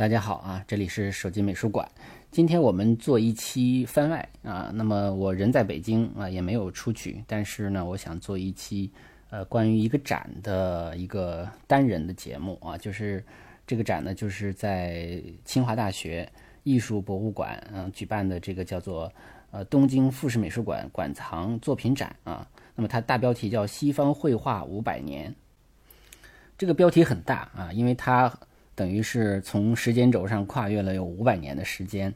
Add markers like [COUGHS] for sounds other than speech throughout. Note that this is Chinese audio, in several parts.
大家好啊，这里是手机美术馆。今天我们做一期番外啊，那么我人在北京啊，也没有出去，但是呢，我想做一期呃关于一个展的一个单人的节目啊，就是这个展呢，就是在清华大学艺术博物馆嗯举办的这个叫做呃东京富士美术馆馆藏作品展啊，那么它大标题叫“西方绘画五百年”，这个标题很大啊，因为它。等于是从时间轴上跨越了有五百年的时间，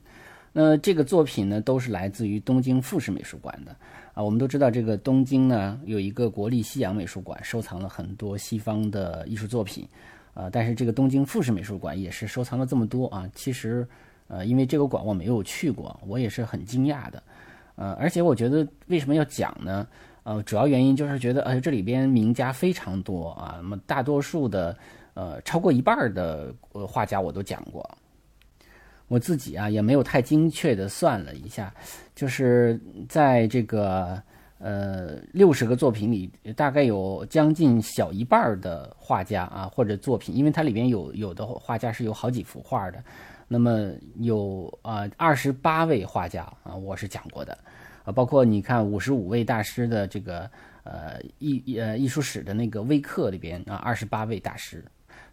那这个作品呢，都是来自于东京富士美术馆的啊。我们都知道，这个东京呢有一个国立西洋美术馆，收藏了很多西方的艺术作品啊。但是这个东京富士美术馆也是收藏了这么多啊。其实，呃，因为这个馆我没有去过，我也是很惊讶的。呃，而且我觉得为什么要讲呢？呃，主要原因就是觉得，呃，这里边名家非常多啊。那么大多数的。呃，超过一半的画家我都讲过，我自己啊也没有太精确的算了一下，就是在这个呃六十个作品里，大概有将近小一半的画家啊或者作品，因为它里边有有的画家是有好几幅画的，那么有啊二十八位画家啊我是讲过的。啊，包括你看五十五位大师的这个呃艺呃艺术史的那个微课里边啊二十八位大师。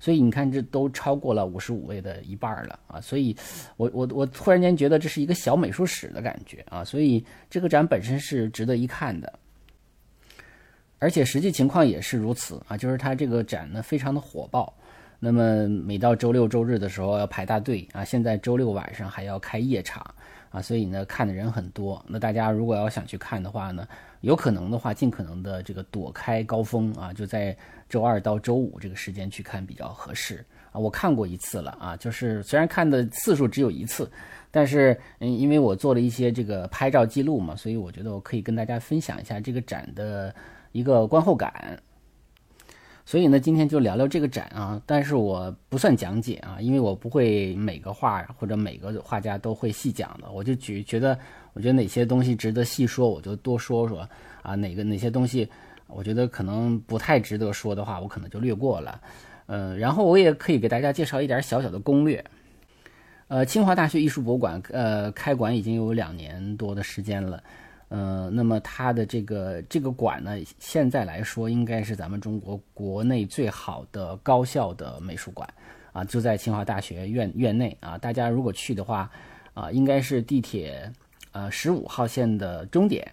所以你看，这都超过了五十五位的一半了啊！所以，我我我突然间觉得这是一个小美术史的感觉啊！所以这个展本身是值得一看的，而且实际情况也是如此啊！就是它这个展呢非常的火爆，那么每到周六周日的时候要排大队啊！现在周六晚上还要开夜场啊！所以呢看的人很多。那大家如果要想去看的话呢，有可能的话尽可能的这个躲开高峰啊，就在。周二到周五这个时间去看比较合适啊！我看过一次了啊，就是虽然看的次数只有一次，但是嗯，因为我做了一些这个拍照记录嘛，所以我觉得我可以跟大家分享一下这个展的一个观后感。所以呢，今天就聊聊这个展啊，但是我不算讲解啊，因为我不会每个画或者每个画家都会细讲的，我就举觉得我觉得哪些东西值得细说，我就多说说啊，哪个哪些东西。我觉得可能不太值得说的话，我可能就略过了。呃，然后我也可以给大家介绍一点小小的攻略。呃，清华大学艺术博物馆呃开馆已经有两年多的时间了。呃，那么它的这个这个馆呢，现在来说应该是咱们中国国内最好的高校的美术馆啊，就在清华大学院院内啊。大家如果去的话啊，应该是地铁呃十五号线的终点，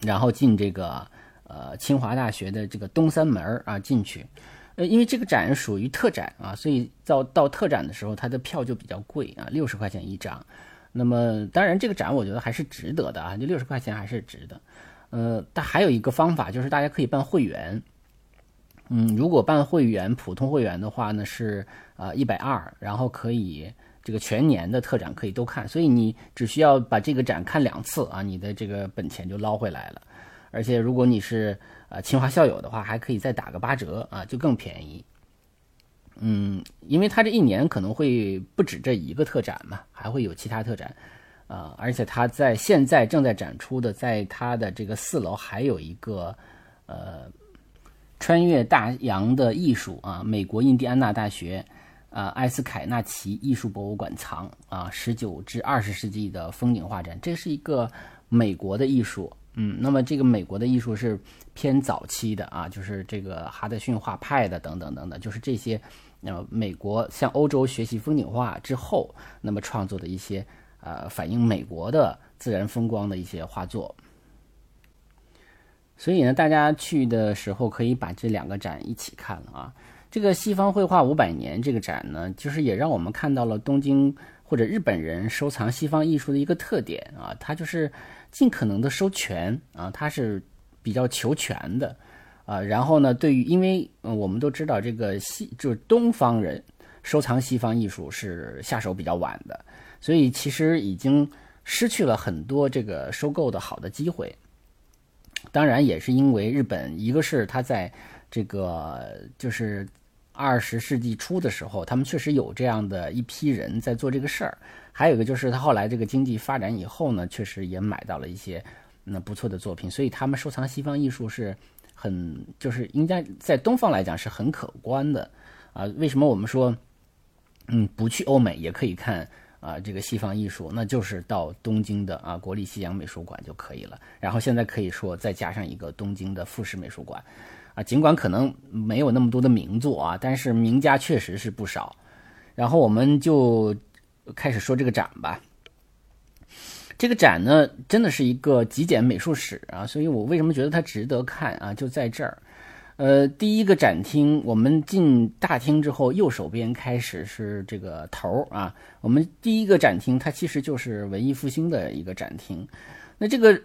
然后进这个。呃，清华大学的这个东三门啊，进去，呃，因为这个展属于特展啊，所以到到特展的时候，它的票就比较贵啊，六十块钱一张。那么，当然这个展我觉得还是值得的啊，就六十块钱还是值得。呃，但还有一个方法就是大家可以办会员。嗯，如果办会员，普通会员的话呢是啊一百二，然后可以这个全年的特展可以都看，所以你只需要把这个展看两次啊，你的这个本钱就捞回来了。而且如果你是呃清华校友的话，还可以再打个八折啊，就更便宜。嗯，因为它这一年可能会不止这一个特展嘛，还会有其他特展啊。而且它在现在正在展出的，在它的这个四楼还有一个呃穿越大洋的艺术啊，美国印第安纳大学啊埃斯凯纳奇艺术博物馆藏啊十九至二十世纪的风景画展，这是一个美国的艺术。嗯，那么这个美国的艺术是偏早期的啊，就是这个哈德逊画派的等等等等，就是这些，呃，美国向欧洲学习风景画之后，那么创作的一些呃反映美国的自然风光的一些画作。所以呢，大家去的时候可以把这两个展一起看了啊。这个西方绘画五百年这个展呢，就是也让我们看到了东京或者日本人收藏西方艺术的一个特点啊，它就是。尽可能的收全啊，它是比较求全的啊。然后呢，对于因为我们都知道这个西就是东方人收藏西方艺术是下手比较晚的，所以其实已经失去了很多这个收购的好的机会。当然也是因为日本，一个是他在这个就是二十世纪初的时候，他们确实有这样的一批人在做这个事儿。还有一个就是他后来这个经济发展以后呢，确实也买到了一些那不错的作品，所以他们收藏西方艺术是很就是应该在东方来讲是很可观的啊。为什么我们说嗯，不去欧美也可以看啊这个西方艺术，那就是到东京的啊国立西洋美术馆就可以了。然后现在可以说再加上一个东京的富士美术馆，啊，尽管可能没有那么多的名作啊，但是名家确实是不少。然后我们就开始说这个展吧。这个展呢，真的是一个极简美术史啊，所以我为什么觉得它值得看啊？就在这儿，呃，第一个展厅，我们进大厅之后，右手边开始是这个头啊。我们第一个展厅，它其实就是文艺复兴的一个展厅。那这个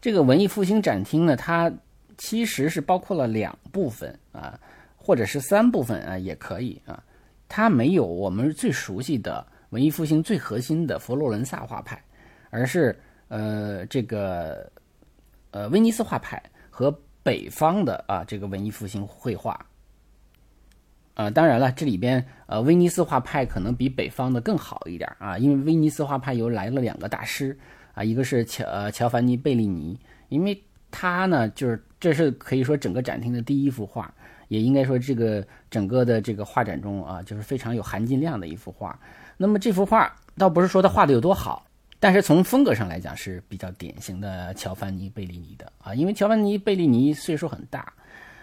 这个文艺复兴展厅呢，它其实是包括了两部分啊，或者是三部分啊，也可以啊。它没有我们最熟悉的。文艺复兴最核心的佛罗伦萨画派，而是呃这个呃威尼斯画派和北方的啊这个文艺复兴绘画，啊当然了这里边呃威尼斯画派可能比北方的更好一点啊，因为威尼斯画派又来了两个大师啊，一个是乔呃乔凡尼贝利尼，因为他呢就是这是可以说整个展厅的第一幅画，也应该说这个整个的这个画展中啊就是非常有含金量的一幅画。那么这幅画倒不是说他画的有多好，但是从风格上来讲是比较典型的乔凡尼贝利尼的啊，因为乔凡尼贝利尼岁数很大，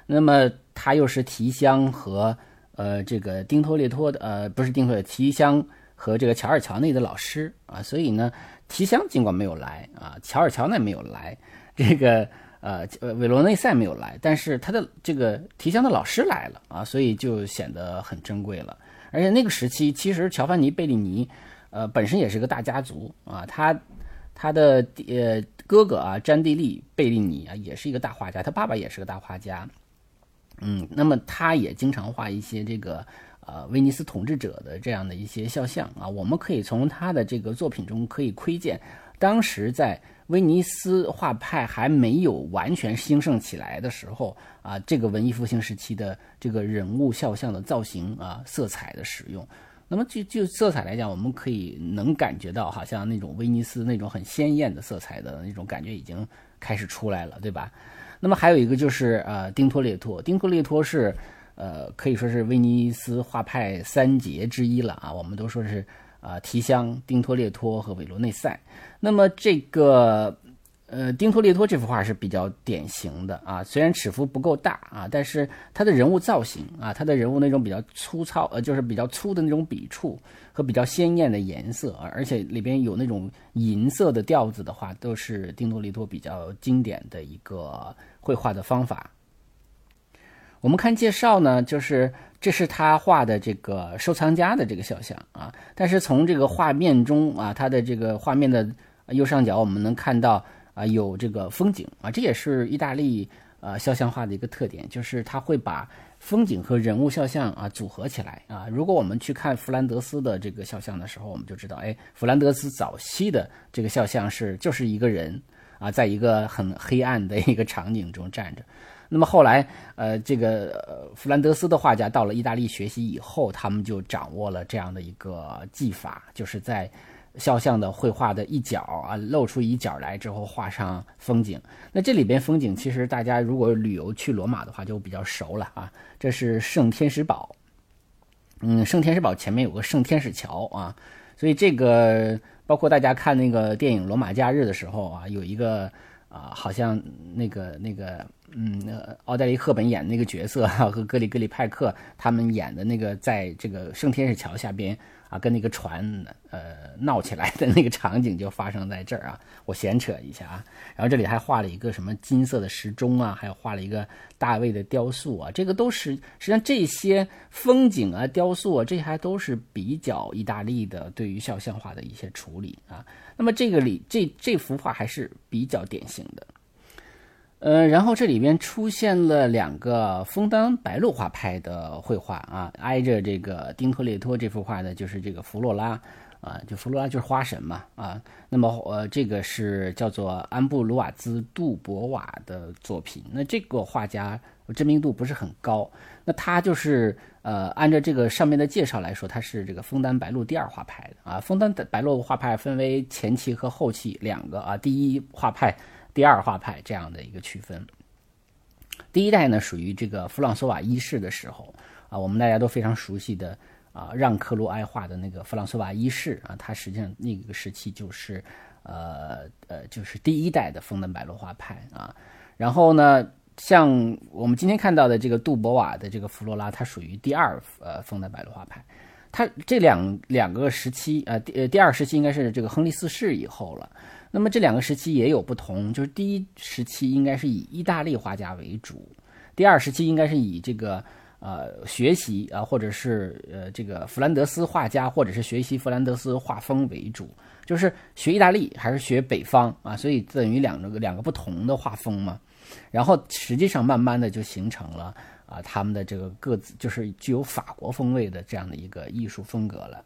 那么他又是提香和呃这个丁托列托的呃不是丁托提香和这个乔尔乔内的老师啊，所以呢提香尽管没有来啊，乔尔乔内没有来，这个呃呃韦罗内塞没有来，但是他的这个提香的老师来了啊，所以就显得很珍贵了。而且那个时期，其实乔凡尼·贝利尼，呃，本身也是个大家族啊。他他的呃哥哥啊，詹蒂利·贝利尼啊，也是一个大画家。他爸爸也是个大画家。嗯，那么他也经常画一些这个呃威尼斯统治者的这样的一些肖像啊。我们可以从他的这个作品中可以窥见，当时在威尼斯画派还没有完全兴盛起来的时候。啊，这个文艺复兴时期的这个人物肖像的造型啊，色彩的使用，那么就就色彩来讲，我们可以能感觉到，好像那种威尼斯那种很鲜艳的色彩的那种感觉已经开始出来了，对吧？那么还有一个就是呃，丁托列托，丁托列托是呃，可以说是威尼斯画派三杰之一了啊，我们都说是啊，提香、丁托列托和韦罗内塞。那么这个。呃，丁托列托这幅画是比较典型的啊，虽然尺幅不够大啊，但是他的人物造型啊，他的人物那种比较粗糙，呃，就是比较粗的那种笔触和比较鲜艳的颜色啊，而且里边有那种银色的调子的话，都是丁托列托比较经典的一个绘画的方法。我们看介绍呢，就是这是他画的这个收藏家的这个肖像啊，但是从这个画面中啊，他的这个画面的右上角我们能看到。啊，有这个风景啊，这也是意大利呃肖像画的一个特点，就是他会把风景和人物肖像啊组合起来啊。如果我们去看弗兰德斯的这个肖像的时候，我们就知道，哎，弗兰德斯早期的这个肖像是就是一个人啊，在一个很黑暗的一个场景中站着。那么后来，呃，这个弗兰德斯的画家到了意大利学习以后，他们就掌握了这样的一个技法，就是在。肖像的绘画的一角啊，露出一角来之后画上风景。那这里边风景其实大家如果旅游去罗马的话就比较熟了啊。这是圣天使堡，嗯，圣天使堡前面有个圣天使桥啊，所以这个包括大家看那个电影《罗马假日》的时候啊，有一个啊，好像那个那个嗯，奥黛丽·赫本演的那个角色，和格里格里派克他们演的那个在这个圣天使桥下边。啊，跟那个船呃闹起来的那个场景就发生在这儿啊，我闲扯一下啊。然后这里还画了一个什么金色的时钟啊，还有画了一个大卫的雕塑啊，这个都是实际上这些风景啊、雕塑啊，这还都是比较意大利的对于肖像画的一些处理啊。那么这个里这这幅画还是比较典型的。呃，然后这里边出现了两个枫丹白露画派的绘画啊，挨着这个丁托列托这幅画的就是这个弗洛拉啊，就弗洛拉就是花神嘛啊。那么呃，这个是叫做安布鲁瓦兹杜博瓦的作品。那这个画家知名度不是很高，那他就是呃，按照这个上面的介绍来说，他是这个枫丹白露第二画派的啊。枫丹白露画派分为前期和后期两个啊，第一画派。第二画派这样的一个区分，第一代呢属于这个弗朗索瓦一世的时候啊，我们大家都非常熟悉的啊让克鲁埃画的那个弗朗索瓦一世啊，他实际上那个时期就是呃呃就是第一代的枫丹白露画派啊。然后呢，像我们今天看到的这个杜博瓦的这个弗罗拉，它属于第二呃枫丹白露画派。它这两两个时期啊，第呃第二时期应该是这个亨利四世以后了。那么这两个时期也有不同，就是第一时期应该是以意大利画家为主，第二时期应该是以这个呃学习啊，或者是呃这个弗兰德斯画家，或者是学习弗兰德斯画风为主，就是学意大利还是学北方啊？所以等于两个两个不同的画风嘛。然后实际上慢慢的就形成了啊他们的这个各自就是具有法国风味的这样的一个艺术风格了。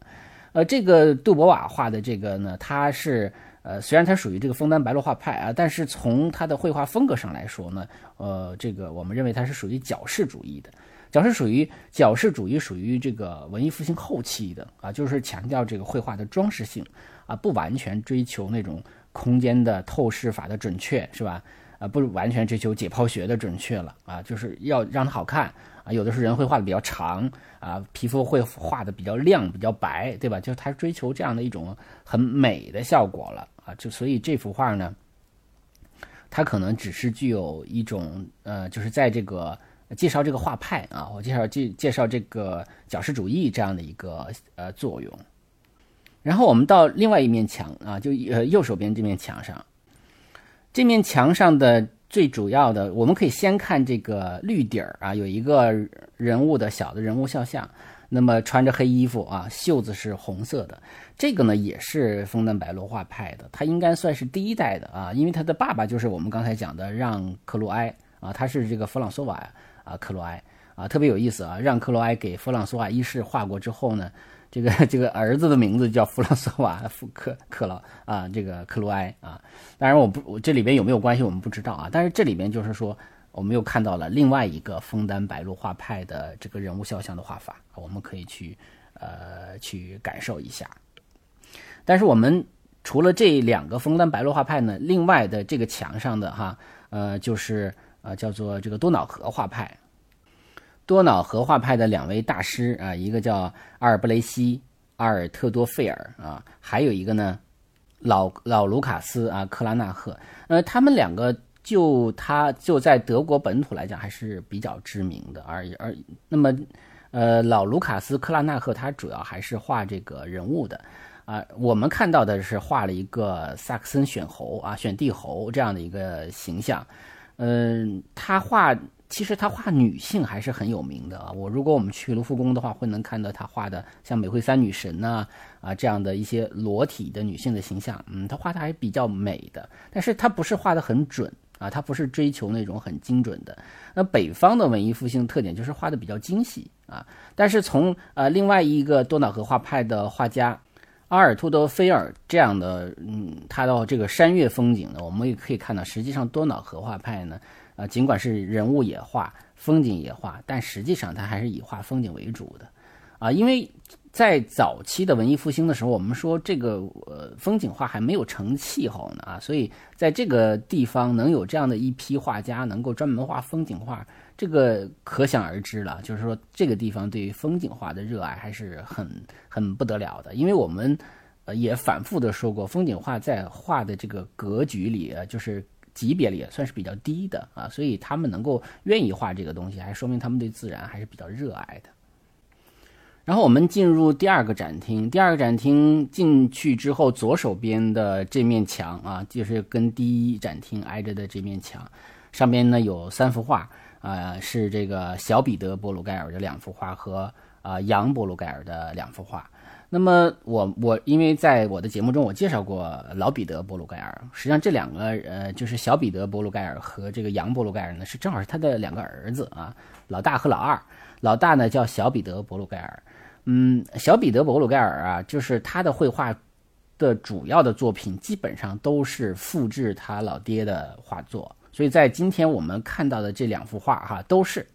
呃，这个杜博瓦画的这个呢，他是。呃，虽然它属于这个枫丹白露画派啊，但是从它的绘画风格上来说呢，呃，这个我们认为它是属于矫饰主义的。矫饰属于矫饰主义，属于这个文艺复兴后期的啊，就是强调这个绘画的装饰性啊，不完全追求那种空间的透视法的准确，是吧？啊，不完全追求解剖学的准确了啊，就是要让它好看啊。有的时候人会画的比较长啊，皮肤会画的比较亮、比较白，对吧？就是他追求这样的一种很美的效果了。啊，就所以这幅画呢，它可能只是具有一种呃，就是在这个介绍这个画派啊，我介绍介介绍这个矫饰主义这样的一个呃作用。然后我们到另外一面墙啊，就呃右手边这面墙上，这面墙上的最主要的，我们可以先看这个绿底儿啊，有一个人物的小的人物肖像。那么穿着黑衣服啊，袖子是红色的，这个呢也是枫丹白露画派的，他应该算是第一代的啊，因为他的爸爸就是我们刚才讲的让克鲁埃啊，他是这个弗朗索瓦啊克鲁埃啊，特别有意思啊，让克鲁埃给弗朗索瓦一世画过之后呢，这个这个儿子的名字叫弗朗索瓦福克克劳啊，这个克鲁埃啊，当然我不我这里边有没有关系我们不知道啊，但是这里边就是说。我们又看到了另外一个枫丹白露画派的这个人物肖像的画法，我们可以去呃去感受一下。但是我们除了这两个枫丹白露画派呢，另外的这个墙上的哈呃就是呃叫做这个多瑙河画派。多瑙河画派的两位大师啊，一个叫阿尔布雷西阿尔特多费尔啊，还有一个呢老老卢卡斯啊克拉纳赫，呃他们两个。就他就在德国本土来讲还是比较知名的，而而那么，呃，老卢卡斯克拉纳赫他主要还是画这个人物的，啊，我们看到的是画了一个萨克森选侯啊，选帝侯这样的一个形象，嗯，他画。其实他画女性还是很有名的啊！我如果我们去卢浮宫的话，会能看到他画的像美惠三女神呐啊这样的一些裸体的女性的形象，嗯，他画的还比较美的。但是他不是画的很准啊，他不是追求那种很精准的。那北方的文艺复兴特点就是画的比较精细啊。但是从呃另外一个多瑙河画派的画家阿尔图德菲尔这样的，嗯，他的这个山岳风景呢，我们也可以看到，实际上多瑙河画派呢。啊，尽管是人物也画，风景也画，但实际上他还是以画风景为主的，啊，因为在早期的文艺复兴的时候，我们说这个呃风景画还没有成气候呢啊，所以在这个地方能有这样的一批画家能够专门画风景画，这个可想而知了。就是说这个地方对于风景画的热爱还是很很不得了的，因为我们呃也反复的说过，风景画在画的这个格局里啊，就是。级别里也算是比较低的啊，所以他们能够愿意画这个东西，还说明他们对自然还是比较热爱的。然后我们进入第二个展厅，第二个展厅进去之后，左手边的这面墙啊，就是跟第一展厅挨着的这面墙，上边呢有三幅画啊，是这个小彼得·波鲁盖尔的两幅画和啊杨·波鲁盖尔的两幅画。那么我我因为在我的节目中我介绍过老彼得·博鲁盖尔，实际上这两个呃就是小彼得·博鲁盖尔和这个杨·博鲁盖尔呢是正好是他的两个儿子啊，老大和老二，老大呢叫小彼得·博鲁盖尔，嗯，小彼得·博鲁盖尔啊，就是他的绘画的主要的作品基本上都是复制他老爹的画作，所以在今天我们看到的这两幅画哈都是。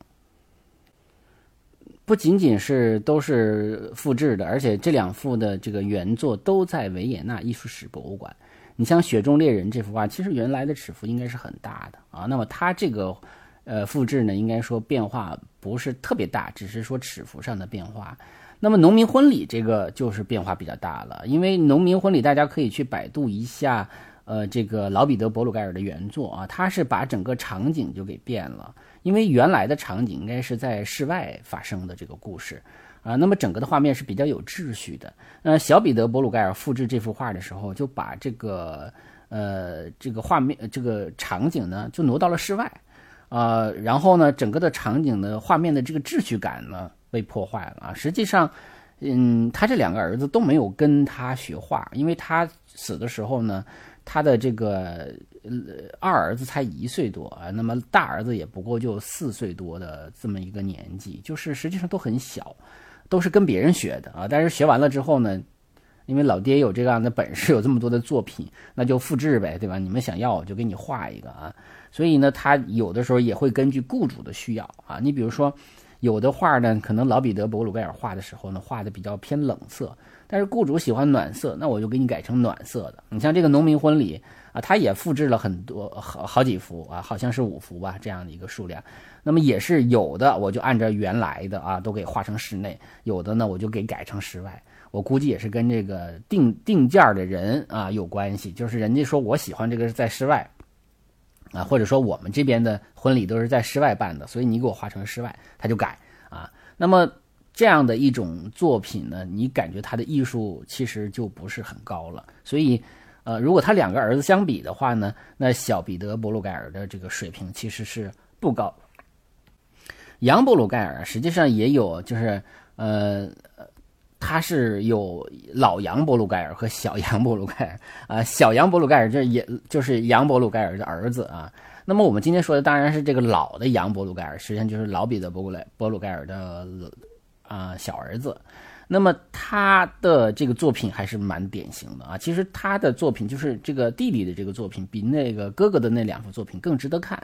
不仅仅是都是复制的，而且这两幅的这个原作都在维也纳艺术史博物馆。你像《雪中猎人》这幅画，其实原来的尺幅应该是很大的啊。那么它这个呃复制呢，应该说变化不是特别大，只是说尺幅上的变化。那么农民婚礼这个就是变化比较大了，因为农民婚礼大家可以去百度一下，呃，这个老彼得·伯鲁盖尔的原作啊，他是把整个场景就给变了，因为原来的场景应该是在室外发生的这个故事。啊，那么整个的画面是比较有秩序的。那小彼得·伯鲁盖尔复制这幅画的时候，就把这个呃这个画面这个场景呢，就挪到了室外，呃，然后呢，整个的场景的画面的这个秩序感呢被破坏了啊。实际上，嗯，他这两个儿子都没有跟他学画，因为他死的时候呢，他的这个二儿子才一岁多啊，那么大儿子也不过就四岁多的这么一个年纪，就是实际上都很小。都是跟别人学的啊，但是学完了之后呢，因为老爹有这样的本事，有这么多的作品，那就复制呗，对吧？你们想要我就给你画一个啊。所以呢，他有的时候也会根据雇主的需要啊。你比如说，有的画呢，可能老彼得·博鲁盖尔画的时候呢，画的比较偏冷色，但是雇主喜欢暖色，那我就给你改成暖色的。你像这个农民婚礼啊，他也复制了很多好好几幅啊，好像是五幅吧，这样的一个数量。那么也是有的，我就按照原来的啊，都给画成室内；有的呢，我就给改成室外。我估计也是跟这个定定件的人啊有关系，就是人家说我喜欢这个是在室外，啊，或者说我们这边的婚礼都是在室外办的，所以你给我画成室外，他就改啊。那么这样的一种作品呢，你感觉他的艺术其实就不是很高了。所以，呃，如果他两个儿子相比的话呢，那小彼得·伯鲁盖尔的这个水平其实是不高。杨伯鲁盖尔实际上也有，就是呃，他是有老杨伯鲁盖尔和小杨伯鲁盖尔啊。小杨伯鲁盖尔这也就是杨伯鲁盖尔的儿子啊。那么我们今天说的当然是这个老的杨伯鲁盖尔，实际上就是老彼得伯鲁莱伯鲁盖尔的啊小儿子。那么他的这个作品还是蛮典型的啊。其实他的作品就是这个弟弟的这个作品，比那个哥哥的那两幅作品更值得看。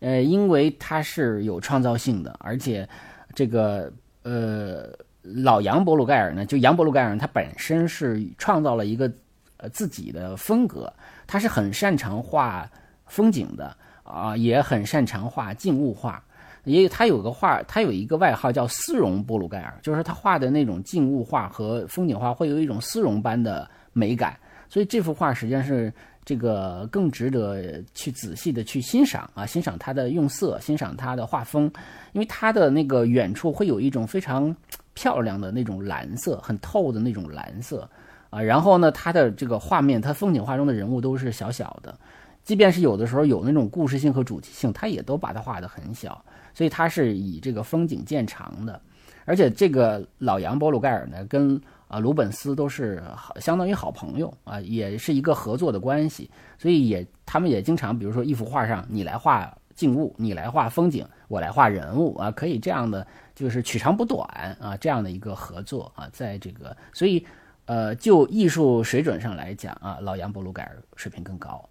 呃，因为他是有创造性的，而且这个呃老杨伯鲁盖尔呢，就杨伯鲁盖尔他本身是创造了一个呃自己的风格，他是很擅长画风景的啊，也很擅长画静物画，也有他有个画，他有一个外号叫丝绒伯鲁盖尔，就是他画的那种静物画和风景画会有一种丝绒般的美感，所以这幅画实际上是。这个更值得去仔细的去欣赏啊，欣赏它的用色，欣赏它的画风，因为它的那个远处会有一种非常漂亮的那种蓝色，很透的那种蓝色啊。然后呢，它的这个画面，它风景画中的人物都是小小的，即便是有的时候有那种故事性和主题性，它也都把它画得很小，所以它是以这个风景见长的。而且这个老杨波鲁盖尔呢，跟啊，鲁本斯都是好，相当于好朋友啊，也是一个合作的关系，所以也他们也经常，比如说一幅画上，你来画静物，你来画风景，我来画人物啊，可以这样的，就是取长补短啊，这样的一个合作啊，在这个，所以呃，就艺术水准上来讲啊，老杨波鲁盖尔水平更高。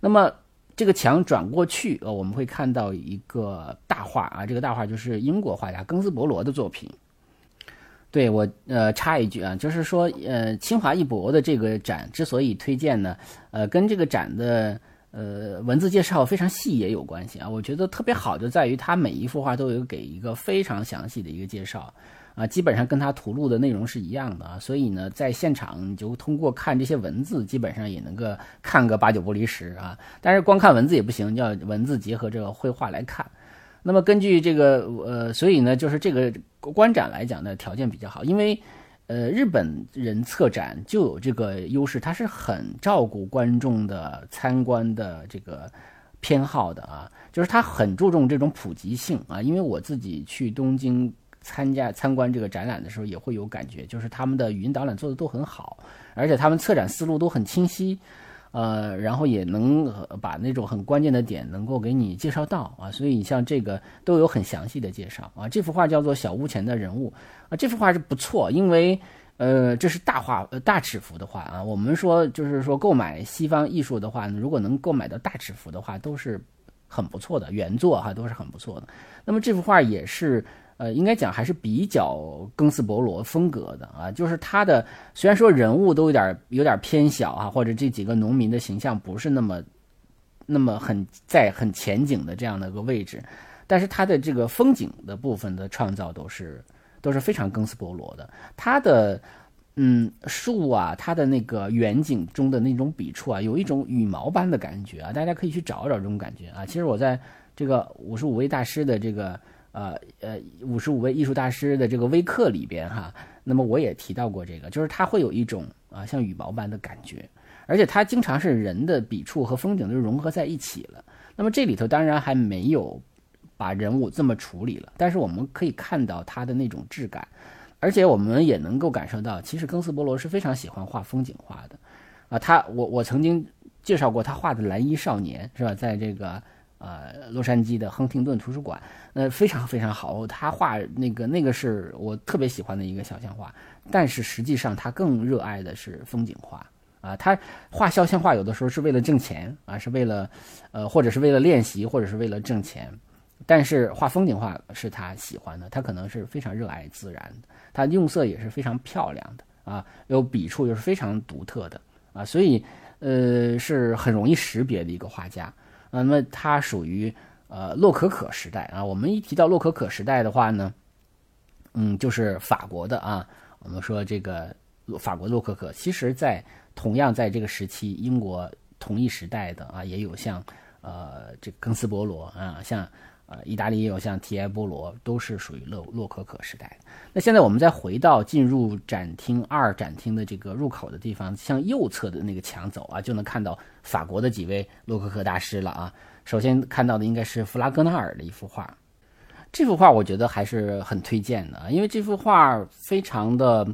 那么这个墙转过去，呃，我们会看到一个大画啊，这个大画就是英国画家庚斯伯罗的作品。对我呃插一句啊，就是说呃清华艺博的这个展之所以推荐呢，呃跟这个展的呃文字介绍非常细也有关系啊。我觉得特别好就在于它每一幅画都有给一个非常详细的一个介绍啊，基本上跟他图录的内容是一样的啊。所以呢，在现场你就通过看这些文字，基本上也能够看个八九不离十啊。但是光看文字也不行，要文字结合这个绘画来看。那么根据这个呃，所以呢，就是这个观展来讲呢，条件比较好，因为呃，日本人策展就有这个优势，他是很照顾观众的参观的这个偏好的啊，就是他很注重这种普及性啊。因为我自己去东京参加参观这个展览的时候，也会有感觉，就是他们的语音导览做的都很好，而且他们策展思路都很清晰。呃，然后也能把那种很关键的点能够给你介绍到啊，所以你像这个都有很详细的介绍啊。这幅画叫做《小屋前的人物》啊，这幅画是不错，因为呃这是大画呃大尺幅的画啊。我们说就是说购买西方艺术的话，如果能购买到大尺幅的话，都是很不错的原作哈，都是很不错的。那么这幅画也是。呃，应该讲还是比较更斯伯罗风格的啊，就是他的虽然说人物都有点有点偏小啊，或者这几个农民的形象不是那么那么很在很前景的这样的一个位置，但是他的这个风景的部分的创造都是。都是非常更斯伯罗的。他的嗯树啊，它的那个远景中的那种笔触啊，有一种羽毛般的感觉啊，大家可以去找找这种感觉啊。其实我在这个五十五位大师的这个呃呃五十五位艺术大师的这个微课里边哈，那么我也提到过这个，就是它会有一种啊像羽毛般的感觉，而且它经常是人的笔触和风景都融合在一起了。那么这里头当然还没有把人物这么处理了，但是我们可以看到它的那种质感。而且我们也能够感受到，其实庚斯波罗是非常喜欢画风景画的，啊，他我我曾经介绍过他画的蓝衣少年是吧，在这个呃洛杉矶的亨廷顿图书馆，呃非常非常好，他画那个那个是我特别喜欢的一个肖像画，但是实际上他更热爱的是风景画啊，他画肖像画有的时候是为了挣钱啊，是为了呃或者是为了练习或者是为了挣钱。但是画风景画是他喜欢的，他可能是非常热爱自然的，他用色也是非常漂亮的啊，有笔触又是非常独特的啊，所以呃是很容易识别的一个画家。那么它属于呃洛可可时代啊，我们一提到洛可可时代的话呢，嗯，就是法国的啊，我们说这个法国洛可可，其实在同样在这个时期，英国同一时代的啊，也有像呃这个庚斯伯罗啊，像。呃，意大利也有像提埃波罗，都是属于洛洛可可时代。那现在我们再回到进入展厅二展厅的这个入口的地方，向右侧的那个墙走啊，就能看到法国的几位洛可可大师了啊。首先看到的应该是弗拉戈纳尔的一幅画，这幅画我觉得还是很推荐的，因为这幅画非常的。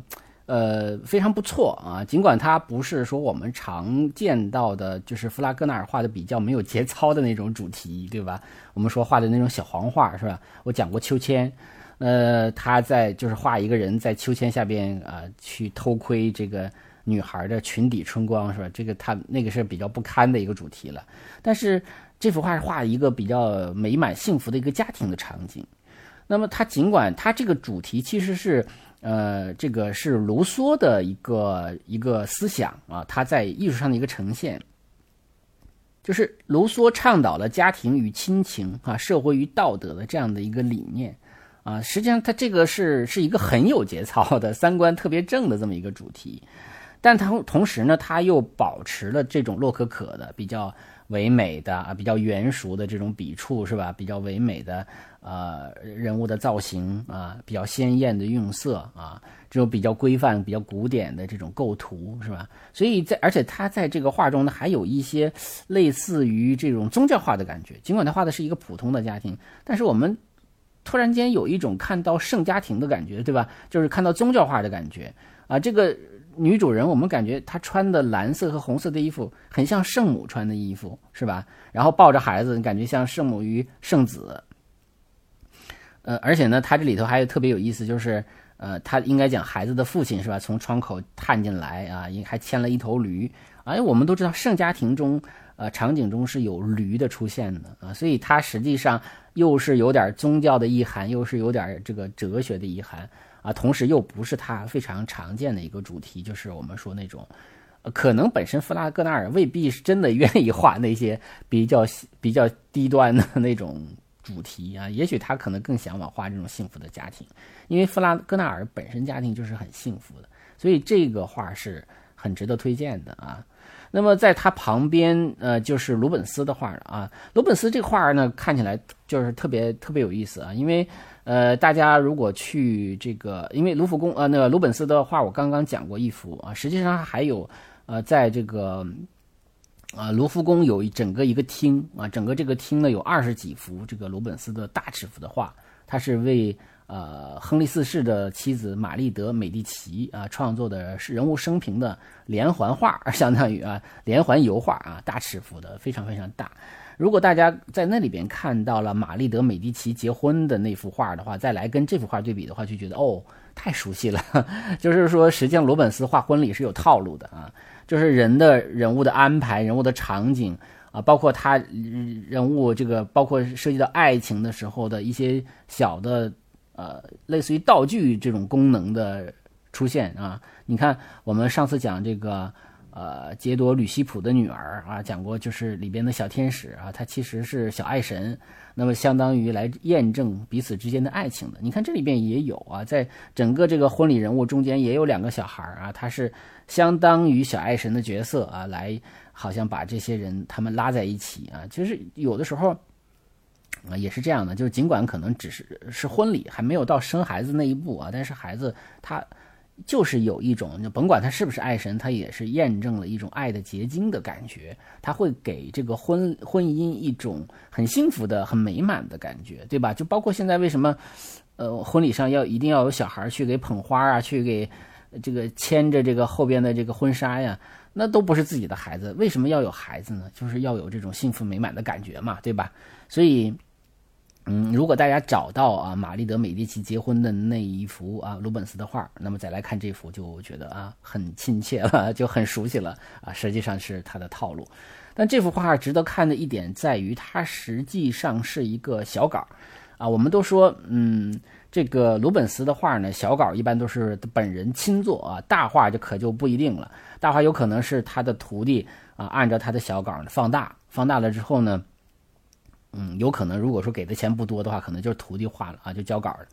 呃，非常不错啊！尽管它不是说我们常见到的，就是弗拉戈纳尔画的比较没有节操的那种主题，对吧？我们说画的那种小黄画，是吧？我讲过秋千，呃，他在就是画一个人在秋千下边啊，去偷窥这个女孩的裙底春光，是吧？这个他那个是比较不堪的一个主题了。但是这幅画是画一个比较美满幸福的一个家庭的场景。那么他尽管他这个主题其实是。呃，这个是卢梭的一个一个思想啊，他在艺术上的一个呈现，就是卢梭倡导了家庭与亲情啊，社会与道德的这样的一个理念啊。实际上，他这个是是一个很有节操的三观特别正的这么一个主题，但他同时呢，他又保持了这种洛可可的比较唯美的啊，比较圆熟的这种笔触是吧？比较唯美的。呃，人物的造型啊，比较鲜艳的用色啊，这种比较规范、比较古典的这种构图，是吧？所以在而且他在这个画中呢，还有一些类似于这种宗教画的感觉。尽管他画的是一个普通的家庭，但是我们突然间有一种看到圣家庭的感觉，对吧？就是看到宗教画的感觉啊。这个女主人，我们感觉她穿的蓝色和红色的衣服，很像圣母穿的衣服，是吧？然后抱着孩子，感觉像圣母与圣子。呃，而且呢，他这里头还有特别有意思，就是，呃，他应该讲孩子的父亲是吧？从窗口探进来啊，也还牵了一头驴。哎，我们都知道圣家庭中，呃，场景中是有驴的出现的啊，所以它实际上又是有点宗教的意涵，又是有点这个哲学的意涵啊，同时又不是他非常常见的一个主题，就是我们说那种，可能本身弗拉戈纳尔未必是真的愿意画那些比较比较低端的那种。主题啊，也许他可能更向往画这种幸福的家庭，因为弗拉戈纳尔本身家庭就是很幸福的，所以这个画是很值得推荐的啊。那么在他旁边，呃，就是鲁本斯的画了啊。鲁本斯这个画呢，看起来就是特别特别有意思啊，因为呃，大家如果去这个，因为卢浮宫呃，那个鲁本斯的画我刚刚讲过一幅啊，实际上还有呃，在这个。啊，卢浮宫有一整个一个厅啊，整个这个厅呢有二十几幅这个罗本斯的大尺幅的画，他是为呃亨利四世的妻子玛丽德美第奇啊创作的是人物生平的连环画，相当于啊连环油画啊，大尺幅的非常非常大。如果大家在那里边看到了玛丽德美第奇结婚的那幅画的话，再来跟这幅画对比的话，就觉得哦太熟悉了，[LAUGHS] 就是说实际上罗本斯画婚礼是有套路的啊。就是人的人物的安排，人物的场景啊，包括他人物这个，包括涉及到爱情的时候的一些小的呃，类似于道具这种功能的出现啊。你看，我们上次讲这个呃杰多吕西普的女儿啊，讲过就是里边的小天使啊，她其实是小爱神，那么相当于来验证彼此之间的爱情的。你看这里边也有啊，在整个这个婚礼人物中间也有两个小孩啊，他是相当于小爱神的角色啊，来好像把这些人他们拉在一起啊，其实有的时候。啊，也是这样的，就是尽管可能只是是婚礼，还没有到生孩子那一步啊，但是孩子他就是有一种，就甭管他是不是爱神，他也是验证了一种爱的结晶的感觉，他会给这个婚婚姻一种很幸福的、很美满的感觉，对吧？就包括现在为什么，呃，婚礼上要一定要有小孩去给捧花啊，去给这个牵着这个后边的这个婚纱呀，那都不是自己的孩子，为什么要有孩子呢？就是要有这种幸福美满的感觉嘛，对吧？所以。嗯，如果大家找到啊玛丽德美第奇结婚的那一幅啊鲁本斯的画，那么再来看这幅就觉得啊很亲切了，[LAUGHS] 就很熟悉了啊。实际上是他的套路，但这幅画值得看的一点在于，它实际上是一个小稿啊。我们都说，嗯，这个鲁本斯的画呢，小稿一般都是本人亲作啊，大画就可就不一定了。大画有可能是他的徒弟啊，按照他的小稿放大，放大了之后呢。嗯，有可能，如果说给的钱不多的话，可能就是徒弟画了啊，就交稿了，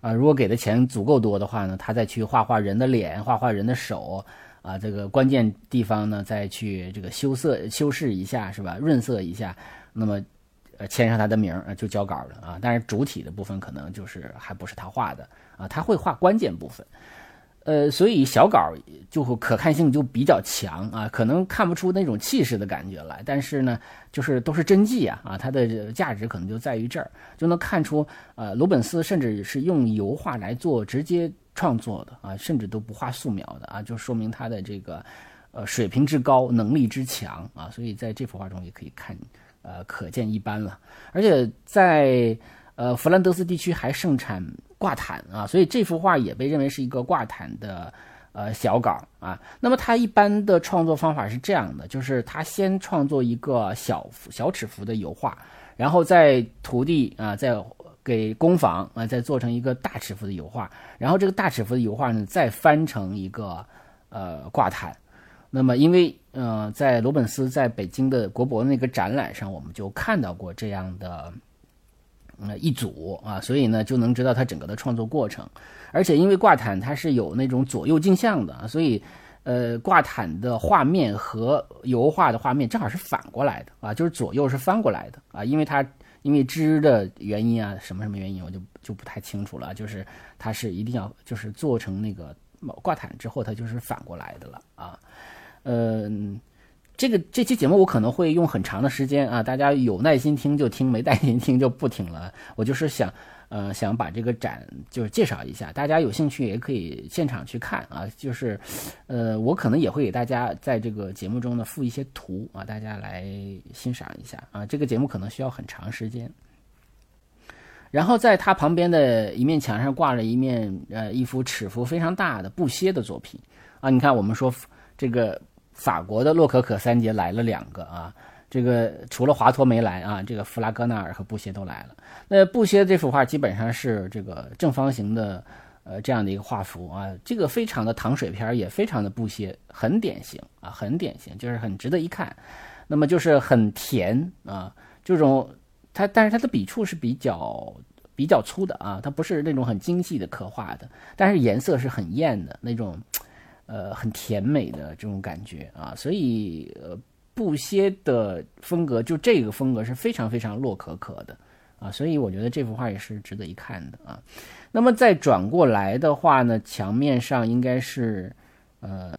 啊，如果给的钱足够多的话呢，他再去画画人的脸，画画人的手，啊，这个关键地方呢，再去这个修色、修饰一下，是吧？润色一下，那么，呃，签上他的名儿，就交稿了啊。但是主体的部分可能就是还不是他画的啊，他会画关键部分。呃，所以小稿就可看性就比较强啊，可能看不出那种气势的感觉来，但是呢，就是都是真迹啊，啊，它的价值可能就在于这儿，就能看出，呃，鲁本斯甚至是用油画来做直接创作的啊，甚至都不画素描的啊，就说明他的这个，呃，水平之高，能力之强啊，所以在这幅画中也可以看，呃，可见一斑了，而且在。呃，弗兰德斯地区还盛产挂毯啊，所以这幅画也被认为是一个挂毯的呃小稿啊。那么他一般的创作方法是这样的，就是他先创作一个小小尺幅的油画，然后在徒弟啊，在给工坊啊再做成一个大尺幅的油画，然后这个大尺幅的油画呢再翻成一个呃挂毯。那么因为呃在罗本斯在北京的国博那个展览上，我们就看到过这样的。呃，一组啊，所以呢就能知道它整个的创作过程，而且因为挂毯它是有那种左右镜像的，所以呃挂毯的画面和油画的画面正好是反过来的啊，就是左右是翻过来的啊，因为它因为织的原因啊，什么什么原因我就就不太清楚了，就是它是一定要就是做成那个挂毯之后，它就是反过来的了啊，嗯。这个这期节目我可能会用很长的时间啊，大家有耐心听就听，没耐心听就不听了。我就是想，呃，想把这个展就是介绍一下，大家有兴趣也可以现场去看啊。就是，呃，我可能也会给大家在这个节目中呢附一些图啊，大家来欣赏一下啊。这个节目可能需要很长时间。然后在它旁边的一面墙上挂了一面呃一幅尺幅非常大的布歇的作品啊。你看，我们说这个。法国的洛可可三杰来了两个啊，这个除了华托没来啊，这个弗拉戈纳尔和布歇都来了。那布歇这幅画基本上是这个正方形的，呃，这样的一个画幅啊，这个非常的糖水片，也非常的布歇，很典型啊，很典型，就是很值得一看。那么就是很甜啊，这种它，但是它的笔触是比较比较粗的啊，它不是那种很精细的刻画的，但是颜色是很艳的那种。呃，很甜美的这种感觉啊，所以呃，布歇的风格就这个风格是非常非常洛可可的啊，所以我觉得这幅画也是值得一看的啊。那么再转过来的话呢，墙面上应该是呃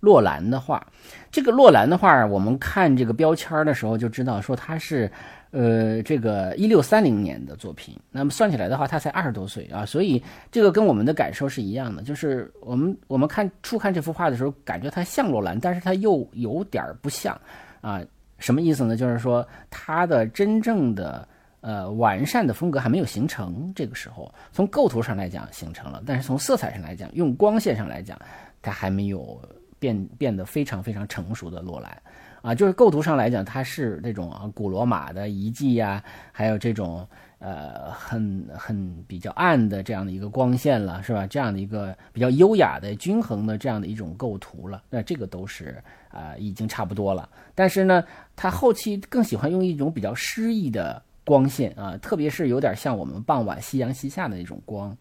洛兰的画，这个洛兰的画，我们看这个标签的时候就知道说它是。呃，这个一六三零年的作品，那么算起来的话，他才二十多岁啊，所以这个跟我们的感受是一样的，就是我们我们看初看这幅画的时候，感觉它像罗兰，但是它又有点不像啊。什么意思呢？就是说它的真正的呃完善的风格还没有形成。这个时候，从构图上来讲形成了，但是从色彩上来讲，用光线上来讲，它还没有变变得非常非常成熟的罗兰。啊，就是构图上来讲，它是那种啊古罗马的遗迹呀，还有这种呃很很比较暗的这样的一个光线了，是吧？这样的一个比较优雅的、均衡的这样的一种构图了，那这个都是啊已经差不多了。但是呢，他后期更喜欢用一种比较诗意的光线啊，特别是有点像我们傍晚夕阳西下的那种光。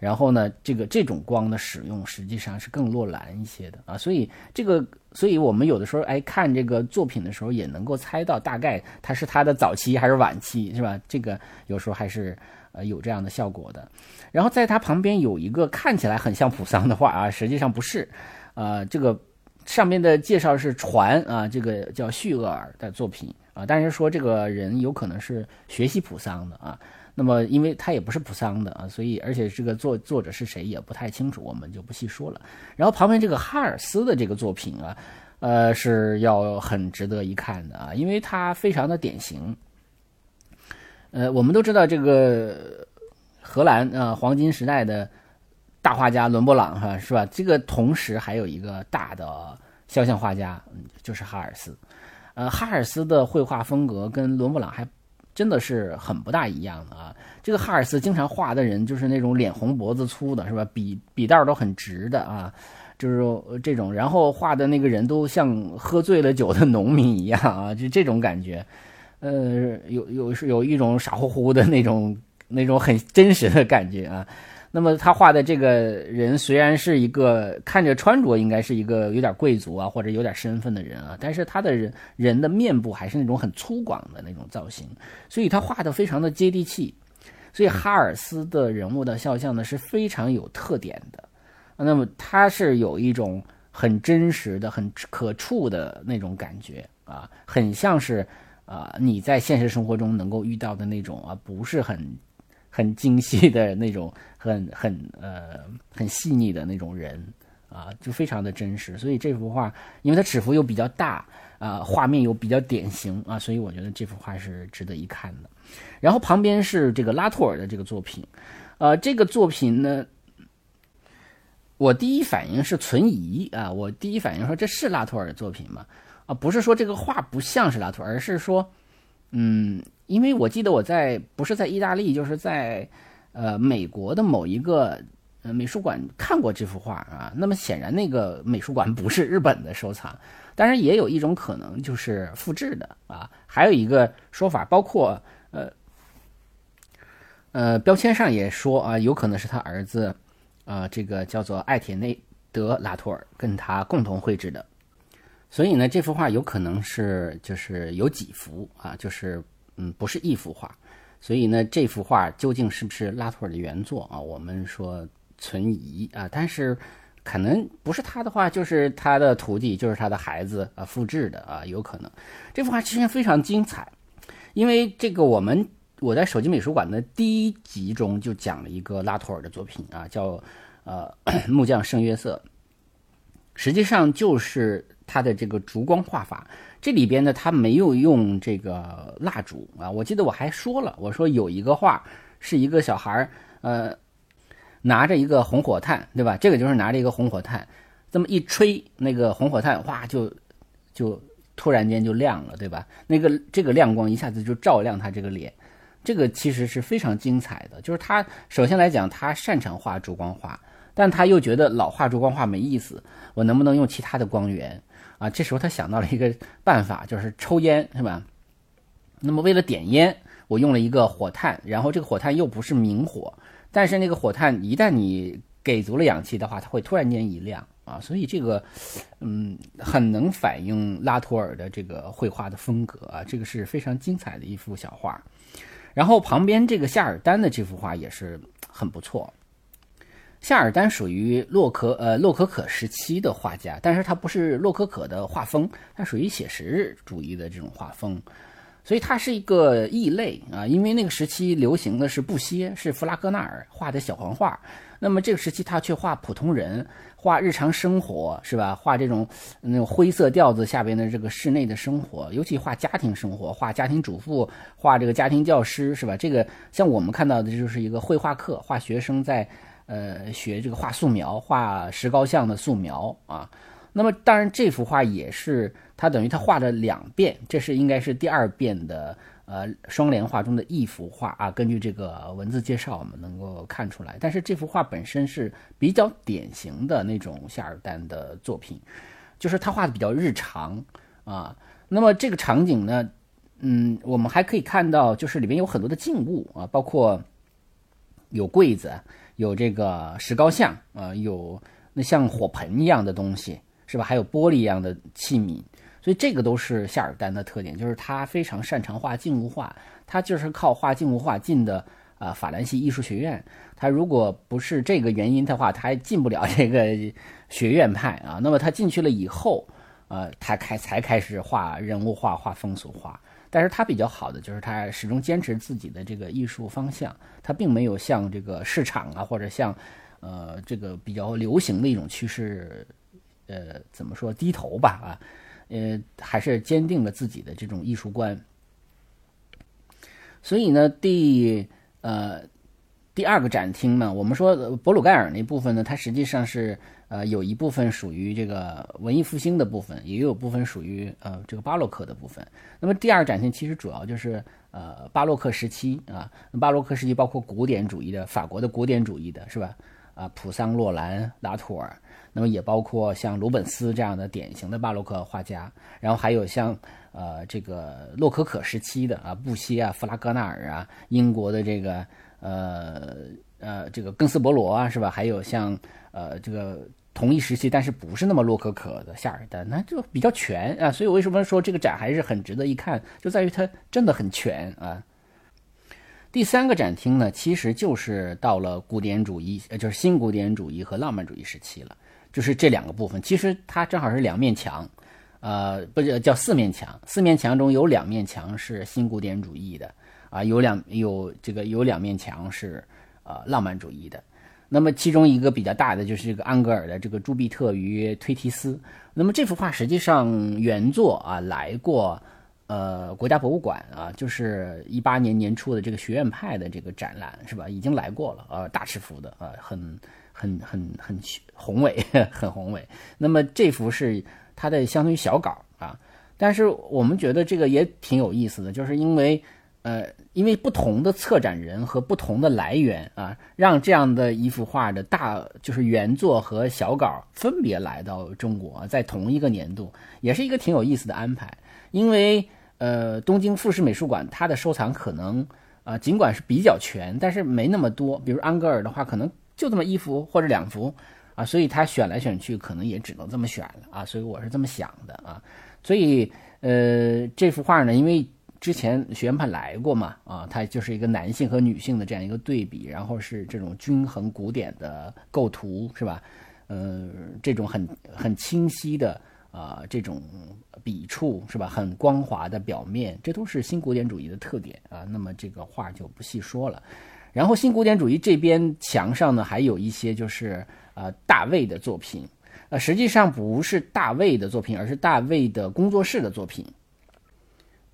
然后呢，这个这种光的使用实际上是更落蓝一些的啊，所以这个，所以我们有的时候哎看这个作品的时候，也能够猜到大概它是它的早期还是晚期，是吧？这个有时候还是呃有这样的效果的。然后在它旁边有一个看起来很像普桑的画啊，实际上不是，呃，这个上面的介绍是传啊，这个叫叙厄尔的作品啊，但是说这个人有可能是学习普桑的啊。那么，因为他也不是普桑的啊，所以而且这个作作者是谁也不太清楚，我们就不细说了。然后旁边这个哈尔斯的这个作品啊，呃，是要很值得一看的啊，因为它非常的典型。呃，我们都知道这个荷兰啊黄金时代的大画家伦勃朗哈是吧？这个同时还有一个大的肖像画家，就是哈尔斯。呃，哈尔斯的绘画风格跟伦勃朗还。真的是很不大一样的啊！这个哈尔斯经常画的人就是那种脸红脖子粗的，是吧？笔笔道都很直的啊，就是这种。然后画的那个人都像喝醉了酒的农民一样啊，就这种感觉。呃，有有是有一种傻乎乎的那种那种很真实的感觉啊。那么他画的这个人虽然是一个看着穿着应该是一个有点贵族啊或者有点身份的人啊，但是他的人人的面部还是那种很粗犷的那种造型，所以他画的非常的接地气。所以哈尔斯的人物的肖像呢是非常有特点的。那么他是有一种很真实的、很可触的那种感觉啊，很像是啊你在现实生活中能够遇到的那种啊，不是很。很精细的那种，很很呃很细腻的那种人啊，就非常的真实。所以这幅画，因为它尺幅又比较大啊，画面又比较典型啊，所以我觉得这幅画是值得一看的。然后旁边是这个拉托尔的这个作品，呃，这个作品呢，我第一反应是存疑啊，我第一反应说这是拉托尔的作品吗？啊，不是说这个画不像是拉托尔，而是说，嗯。因为我记得我在不是在意大利，就是在，呃，美国的某一个呃美术馆看过这幅画啊。那么显然那个美术馆不是日本的收藏，当然也有一种可能就是复制的啊。还有一个说法，包括呃呃标签上也说啊，有可能是他儿子啊，这个叫做艾铁内德拉托尔跟他共同绘制的。所以呢，这幅画有可能是就是有几幅啊，就是。嗯，不是一幅画，所以呢，这幅画究竟是不是拉托尔的原作啊？我们说存疑啊，但是可能不是他的话，就是他的徒弟，就是他的孩子啊复制的啊，有可能。这幅画其实非常精彩，因为这个我们我在手机美术馆的第一集中就讲了一个拉托尔的作品啊，叫呃 [COUGHS] 木匠圣约瑟，实际上就是他的这个烛光画法。这里边呢，他没有用这个蜡烛啊。我记得我还说了，我说有一个画是一个小孩儿，呃，拿着一个红火炭，对吧？这个就是拿着一个红火炭，这么一吹，那个红火炭哗就就突然间就亮了，对吧？那个这个亮光一下子就照亮他这个脸，这个其实是非常精彩的。就是他首先来讲，他擅长画烛光画，但他又觉得老画烛光画没意思，我能不能用其他的光源？啊，这时候他想到了一个办法，就是抽烟，是吧？那么为了点烟，我用了一个火炭，然后这个火炭又不是明火，但是那个火炭一旦你给足了氧气的话，它会突然间一亮啊，所以这个，嗯，很能反映拉图尔的这个绘画的风格啊，这个是非常精彩的一幅小画。然后旁边这个夏尔丹的这幅画也是很不错。夏尔丹属于洛可呃洛可可时期的画家，但是他不是洛可可的画风，他属于写实主义的这种画风，所以他是一个异类啊。因为那个时期流行的是布歇，是弗拉戈纳尔画的小黄画，那么这个时期他却画普通人，画日常生活是吧？画这种那种灰色调子下边的这个室内的生活，尤其画家庭生活，画家庭主妇，画这个家庭教师是吧？这个像我们看到的就是一个绘画课，画学生在。呃，学这个画素描，画石膏像的素描啊，那么当然这幅画也是他等于他画了两遍，这是应该是第二遍的呃双联画中的一幅画啊。根据这个文字介绍，我们能够看出来。但是这幅画本身是比较典型的那种夏尔丹的作品，就是他画的比较日常啊。那么这个场景呢，嗯，我们还可以看到，就是里面有很多的静物啊，包括有柜子，有这个石膏像啊，有那像火盆一样的东西，是吧？还有玻璃一样的器皿，所以这个都是夏尔丹的特点，就是他非常擅长画静物画，他就是靠画静物画进的啊法兰西艺术学院。他如果不是这个原因的话，他还进不了这个学院派啊。那么他进去了以后。呃，他开才开始画人物画、画风俗画，但是他比较好的就是他始终坚持自己的这个艺术方向，他并没有向这个市场啊，或者像，呃，这个比较流行的一种趋势，呃，怎么说低头吧啊，呃，还是坚定了自己的这种艺术观。所以呢，第呃第二个展厅呢，我们说博鲁盖尔那部分呢，它实际上是。呃，有一部分属于这个文艺复兴的部分，也有部分属于呃这个巴洛克的部分。那么第二展现其实主要就是呃巴洛克时期啊，巴洛克时期包括古典主义的法国的古典主义的是吧？啊，普桑、洛兰、拉图尔，那么也包括像鲁本斯这样的典型的巴洛克画家，然后还有像呃这个洛可可时期的啊布希啊、弗拉戈纳尔啊，英国的这个呃呃这个更斯伯罗啊是吧？还有像呃这个。同一时期，但是不是那么洛可可的夏尔丹，那就比较全啊。所以为什么说这个展还是很值得一看，就在于它真的很全啊。第三个展厅呢，其实就是到了古典主义，呃，就是新古典主义和浪漫主义时期了，就是这两个部分。其实它正好是两面墙，呃，不是叫四面墙，四面墙中有两面墙是新古典主义的啊，有两有这个有两面墙是呃浪漫主义的。那么其中一个比较大的就是这个安格尔的这个朱庇特与推提斯。那么这幅画实际上原作啊来过，呃国家博物馆啊，就是一八年年初的这个学院派的这个展览是吧？已经来过了啊，大尺幅的啊，很很很很宏伟，[LAUGHS] 很宏伟。那么这幅是它的相当于小稿啊，但是我们觉得这个也挺有意思的，就是因为。呃，因为不同的策展人和不同的来源啊，让这样的一幅画的大就是原作和小稿分别来到中国，在同一个年度，也是一个挺有意思的安排。因为呃，东京富士美术馆它的收藏可能啊，尽管是比较全，但是没那么多。比如安格尔的话，可能就这么一幅或者两幅啊，所以他选来选去，可能也只能这么选了啊。所以我是这么想的啊。所以呃，这幅画呢，因为。之前学院派来过嘛？啊，它就是一个男性和女性的这样一个对比，然后是这种均衡古典的构图，是吧？呃，这种很很清晰的啊，这种笔触是吧？很光滑的表面，这都是新古典主义的特点啊。那么这个画就不细说了。然后新古典主义这边墙上呢，还有一些就是啊大卫的作品，呃，实际上不是大卫的作品，而是大卫的工作室的作品。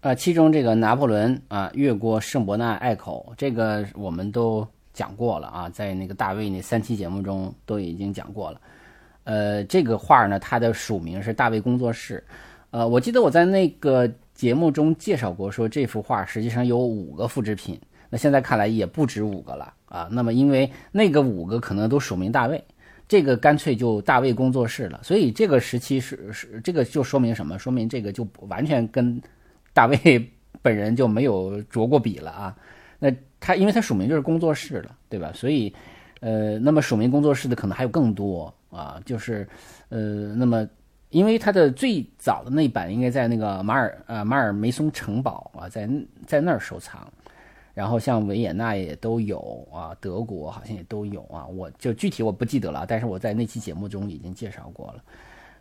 呃，其中这个拿破仑啊，越过圣伯纳隘口，这个我们都讲过了啊，在那个大卫那三期节目中都已经讲过了。呃，这个画呢，它的署名是大卫工作室。呃，我记得我在那个节目中介绍过，说这幅画实际上有五个复制品，那现在看来也不止五个了啊。那么因为那个五个可能都署名大卫，这个干脆就大卫工作室了。所以这个时期是是这个就说明什么？说明这个就完全跟。大卫 [LAUGHS] 本人就没有着过笔了啊，那他因为他署名就是工作室了，对吧？所以，呃，那么署名工作室的可能还有更多啊，就是，呃，那么因为他的最早的那版应该在那个马尔呃马尔梅松城堡啊，在在那儿收藏，然后像维也纳也都有啊，德国好像也都有啊，我就具体我不记得了，但是我在那期节目中已经介绍过了，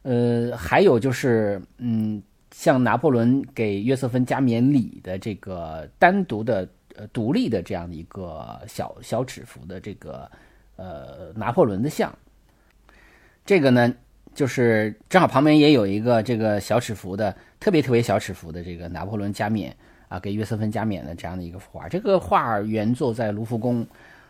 呃，还有就是嗯。像拿破仑给约瑟芬加冕礼的这个单独的呃独立的这样的一个小小尺幅的这个呃拿破仑的像，这个呢就是正好旁边也有一个这个小尺幅的特别特别小尺幅的这个拿破仑加冕啊给约瑟芬加冕的这样的一个画，这个画原作在卢浮宫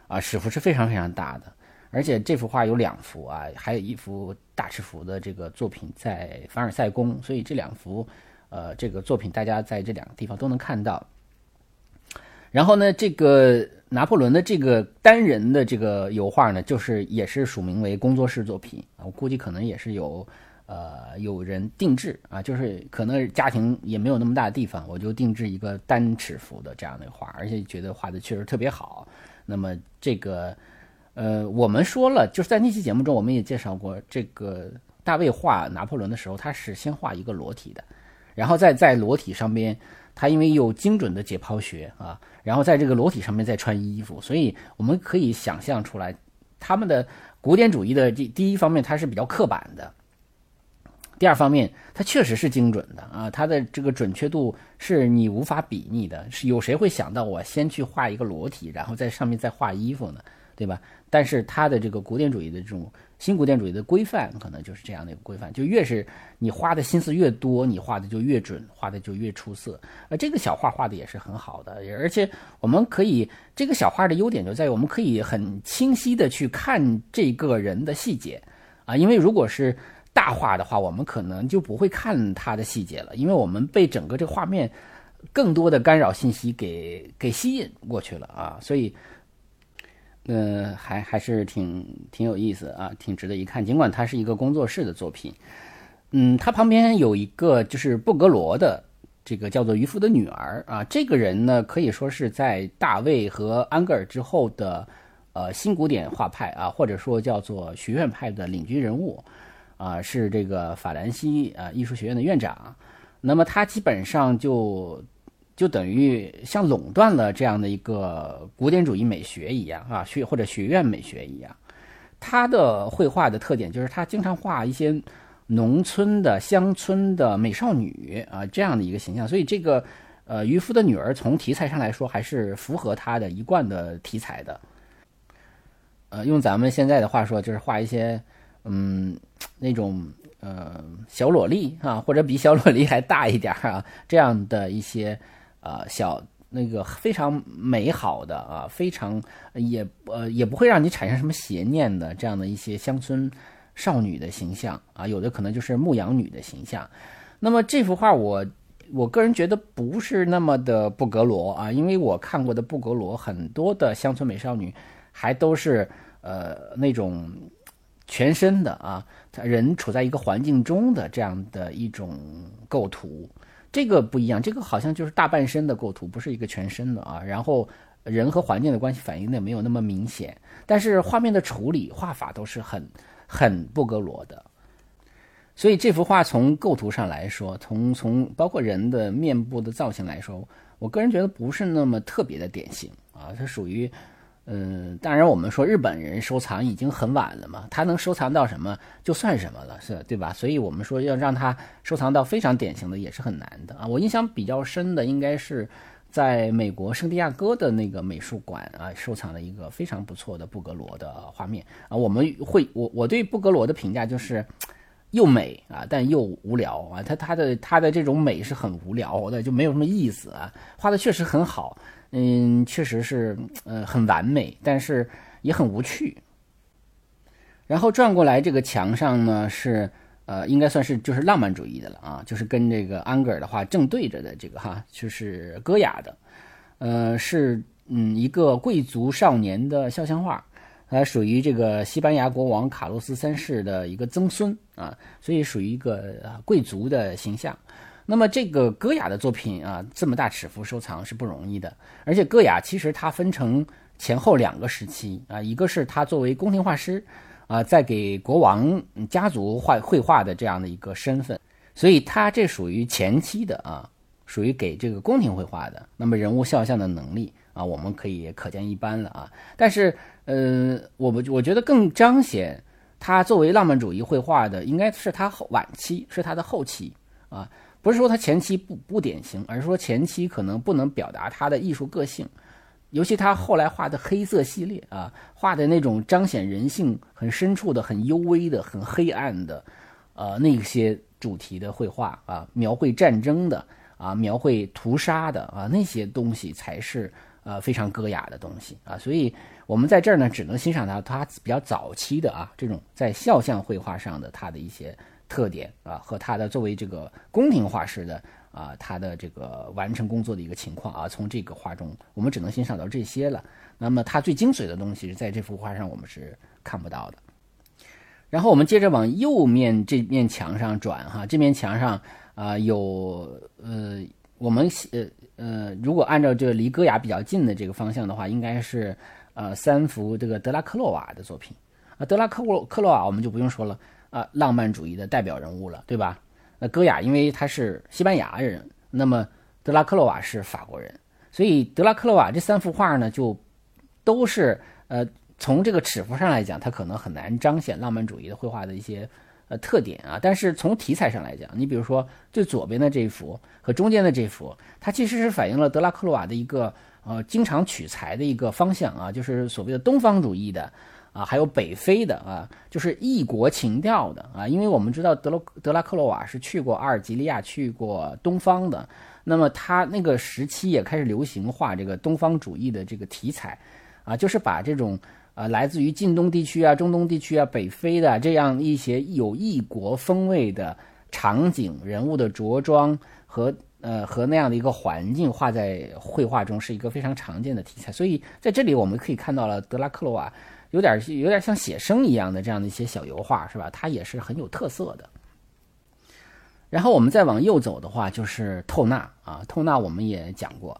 啊尺幅是非常非常大的，而且这幅画有两幅啊，还有一幅大尺幅的这个作品在凡尔赛宫，所以这两幅呃这个作品大家在这两个地方都能看到。然后呢，这个拿破仑的这个单人的这个油画呢，就是也是署名为工作室作品啊，我估计可能也是有呃有人定制啊，就是可能家庭也没有那么大的地方，我就定制一个单尺幅的这样的画，而且觉得画的确实特别好。那么这个呃，我们说了，就是在那期节目中，我们也介绍过，这个大卫画拿破仑的时候，他是先画一个裸体的，然后再在裸体上边。他因为有精准的解剖学啊，然后在这个裸体上面再穿衣服，所以我们可以想象出来，他们的古典主义的第第一方面，它是比较刻板的；第二方面，它确实是精准的啊，它的这个准确度是你无法比拟的。是有谁会想到我先去画一个裸体，然后在上面再画衣服呢？对吧？但是他的这个古典主义的这种。新古典主义的规范可能就是这样的一个规范，就越是你花的心思越多，你画的就越准，画的就越出色。而这个小画画的也是很好的，而且我们可以这个小画的优点就在于我们可以很清晰的去看这个人的细节啊，因为如果是大画的话，我们可能就不会看他的细节了，因为我们被整个这个画面更多的干扰信息给给吸引过去了啊，所以。呃，还还是挺挺有意思啊，挺值得一看。尽管它是一个工作室的作品，嗯，它旁边有一个就是布格罗的这个叫做渔夫的女儿啊，这个人呢可以说是在大卫和安格尔之后的呃新古典画派啊，或者说叫做学院派的领军人物啊，是这个法兰西啊艺术学院的院长。那么他基本上就。就等于像垄断了这样的一个古典主义美学一样啊，学或者学院美学一样。他的绘画的特点就是他经常画一些农村的乡村的美少女啊这样的一个形象，所以这个呃渔夫的女儿从题材上来说还是符合他的一贯的题材的。呃，用咱们现在的话说，就是画一些嗯那种呃小萝莉啊，或者比小萝莉还大一点啊这样的一些。呃，小那个非常美好的啊，非常也呃也不会让你产生什么邪念的这样的一些乡村少女的形象啊，有的可能就是牧羊女的形象。那么这幅画我我个人觉得不是那么的布格罗啊，因为我看过的布格罗很多的乡村美少女还都是呃那种全身的啊，人处在一个环境中的这样的一种构图。这个不一样，这个好像就是大半身的构图，不是一个全身的啊。然后人和环境的关系反应的没有那么明显，但是画面的处理画法都是很很布格罗的。所以这幅画从构图上来说，从从包括人的面部的造型来说，我个人觉得不是那么特别的典型啊，它属于。嗯，当然，我们说日本人收藏已经很晚了嘛，他能收藏到什么就算什么了，是对吧？所以我们说要让他收藏到非常典型的也是很难的啊。我印象比较深的应该是在美国圣地亚哥的那个美术馆啊，收藏了一个非常不错的布格罗的画面啊。我们会我我对布格罗的评价就是又美啊，但又无聊啊。他他的他的这种美是很无聊的，就没有什么意思啊。画的确实很好。嗯，确实是，呃，很完美，但是也很无趣。然后转过来，这个墙上呢是，呃，应该算是就是浪漫主义的了啊，就是跟这个安格尔的话正对着的这个哈，就是戈雅的，呃，是嗯一个贵族少年的肖像画，它属于这个西班牙国王卡洛斯三世的一个曾孙啊，所以属于一个贵族的形象。那么这个戈雅的作品啊，这么大尺幅收藏是不容易的。而且戈雅其实它分成前后两个时期啊，一个是他作为宫廷画师啊，在给国王家族画绘画的这样的一个身份，所以他这属于前期的啊，属于给这个宫廷绘画的。那么人物肖像的能力啊，我们可以可见一斑了啊。但是呃，我们我觉得更彰显他作为浪漫主义绘画的，应该是他后晚期，是他的后期啊。不是说他前期不不典型，而是说前期可能不能表达他的艺术个性，尤其他后来画的黑色系列啊，画的那种彰显人性很深处的、很幽微的、很黑暗的，呃，那些主题的绘画啊，描绘战争的啊，描绘屠杀的啊，那些东西才是呃非常戈雅的东西啊。所以我们在这儿呢，只能欣赏到他比较早期的啊这种在肖像绘画上的他的一些特点啊，和它的作为这个宫廷画师的啊他的这个完成工作的一个情况啊。从这个画中，我们只能欣赏到这些了。那么他最精髓的东西是，在这幅画上我们是看不到的。然后我们接着往右面这面墙上转哈，这面墙上啊有呃，我们呃呃，如果按照这离戈雅比较近的这个方向的话，应该是呃三幅这个德拉克洛瓦的作品啊。德拉克洛克洛瓦我们就不用说了啊，浪漫主义的代表人物了，对吧？那戈雅因为他是西班牙人，那么德拉克洛瓦是法国人，所以德拉克洛瓦这三幅画呢就都是呃。从这个尺幅上来讲，它可能很难彰显浪漫主义的绘画的一些呃特点啊。但是从题材上来讲，你比如说最左边的这幅和中间的这幅，它其实是反映了德拉克洛瓦的一个呃经常取材的一个方向啊，就是所谓的东方主义的啊，还有北非的啊，就是异国情调的啊。因为我们知道德罗德拉克洛瓦是去过阿尔及利亚、去过东方的，那么他那个时期也开始流行画这个东方主义的这个题材啊，就是把这种。啊，来自于近东地区啊、中东地区啊、北非的这样一些有异国风味的场景、人物的着装和呃和那样的一个环境画在绘画中，是一个非常常见的题材。所以在这里我们可以看到了德拉克罗瓦有点有点像写生一样的这样的一些小油画，是吧？它也是很有特色的。然后我们再往右走的话，就是透纳啊，透纳我们也讲过。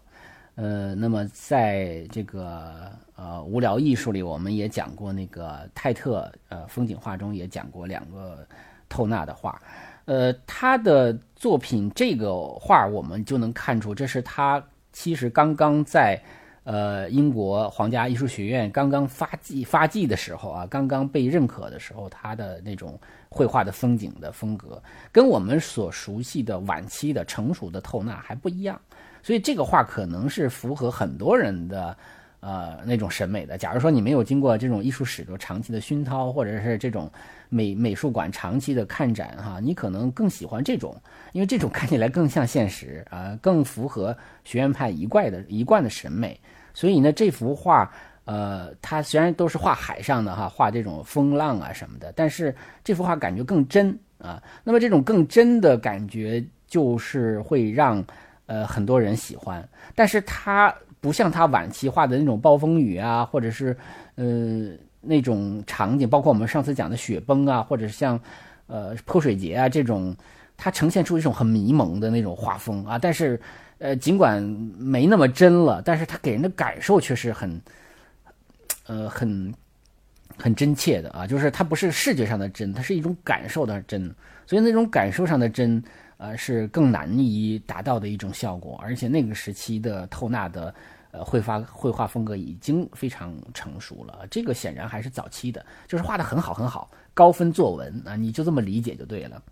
呃，那么在这个呃无聊艺术里，我们也讲过那个泰特呃风景画中也讲过两个透纳的画，呃，他的作品这个画我们就能看出，这是他其实刚刚在呃英国皇家艺术学院刚刚发迹发迹的时候啊，刚刚被认可的时候，他的那种绘画的风景的风格，跟我们所熟悉的晚期的成熟的透纳还不一样。所以这个画可能是符合很多人的，呃，那种审美的。假如说你没有经过这种艺术史的长期的熏陶，或者是这种美美术馆长期的看展，哈，你可能更喜欢这种，因为这种看起来更像现实啊，更符合学院派一贯的一贯的审美。所以呢，这幅画，呃，它虽然都是画海上的哈，画这种风浪啊什么的，但是这幅画感觉更真啊。那么这种更真的感觉，就是会让。呃，很多人喜欢，但是它不像他晚期画的那种暴风雨啊，或者是呃那种场景，包括我们上次讲的雪崩啊，或者是像呃泼水节啊这种，它呈现出一种很迷蒙的那种画风啊。但是呃，尽管没那么真了，但是它给人的感受却是很呃很很真切的啊。就是它不是视觉上的真，它是一种感受的真，所以那种感受上的真。呃，是更难以达到的一种效果，而且那个时期的透纳的呃绘画绘画风格已经非常成熟了，这个显然还是早期的，就是画的很好很好，高分作文啊，你就这么理解就对了。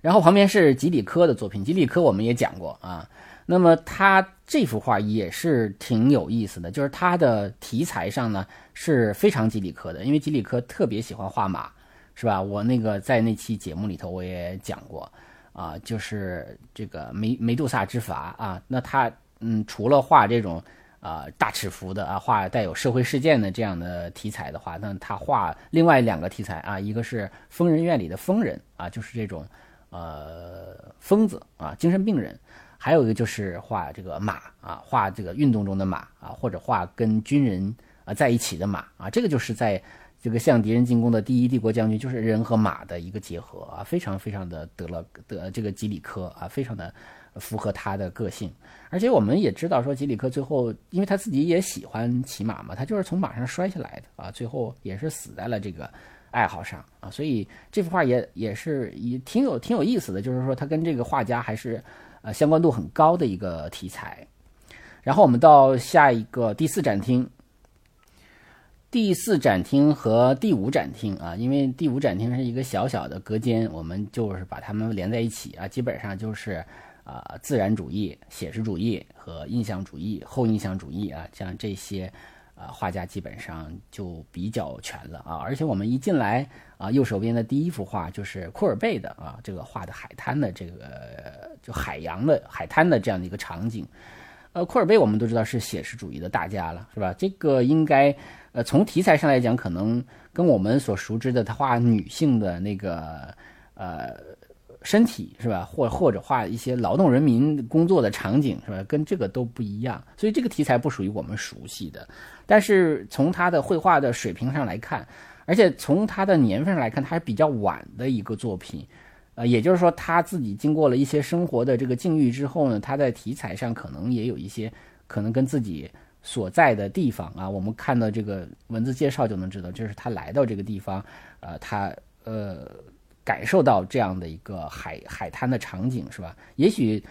然后旁边是吉里科的作品，吉里科我们也讲过啊，那么他这幅画也是挺有意思的，就是他的题材上呢是非常吉里科的，因为吉里科特别喜欢画马。是吧？我那个在那期节目里头我也讲过，啊，就是这个梅梅杜萨之筏啊。那他嗯，除了画这种啊大尺幅的啊，画带有社会事件的这样的题材的话，那他画另外两个题材啊，一个是疯人院里的疯人啊，就是这种呃疯子啊，精神病人；还有一个就是画这个马啊，画这个运动中的马啊，或者画跟军人啊在一起的马啊，这个就是在。这个向敌人进攻的第一帝国将军就是人和马的一个结合啊，非常非常的得了得这个吉里科啊，非常的符合他的个性。而且我们也知道说吉里科最后，因为他自己也喜欢骑马嘛，他就是从马上摔下来的啊，最后也是死在了这个爱好上啊。所以这幅画也也是也挺有挺有意思的，就是说它跟这个画家还是呃相关度很高的一个题材。然后我们到下一个第四展厅。第四展厅和第五展厅啊，因为第五展厅是一个小小的隔间，我们就是把它们连在一起啊，基本上就是啊自然主义、写实主义和印象主义、后印象主义啊，像这些啊画家基本上就比较全了啊。而且我们一进来啊，右手边的第一幅画就是库尔贝的啊，这个画的海滩的这个就海洋的海滩的这样的一个场景。呃，库尔贝我们都知道是写实主义的大家了，是吧？这个应该，呃，从题材上来讲，可能跟我们所熟知的他画女性的那个，呃，身体是吧？或或者画一些劳动人民工作的场景是吧？跟这个都不一样，所以这个题材不属于我们熟悉的。但是从他的绘画的水平上来看，而且从他的年份上来看，他是比较晚的一个作品。呃，也就是说，他自己经过了一些生活的这个境遇之后呢，他在题材上可能也有一些可能跟自己所在的地方啊，我们看到这个文字介绍就能知道，就是他来到这个地方，呃，他呃感受到这样的一个海海滩的场景是吧？也许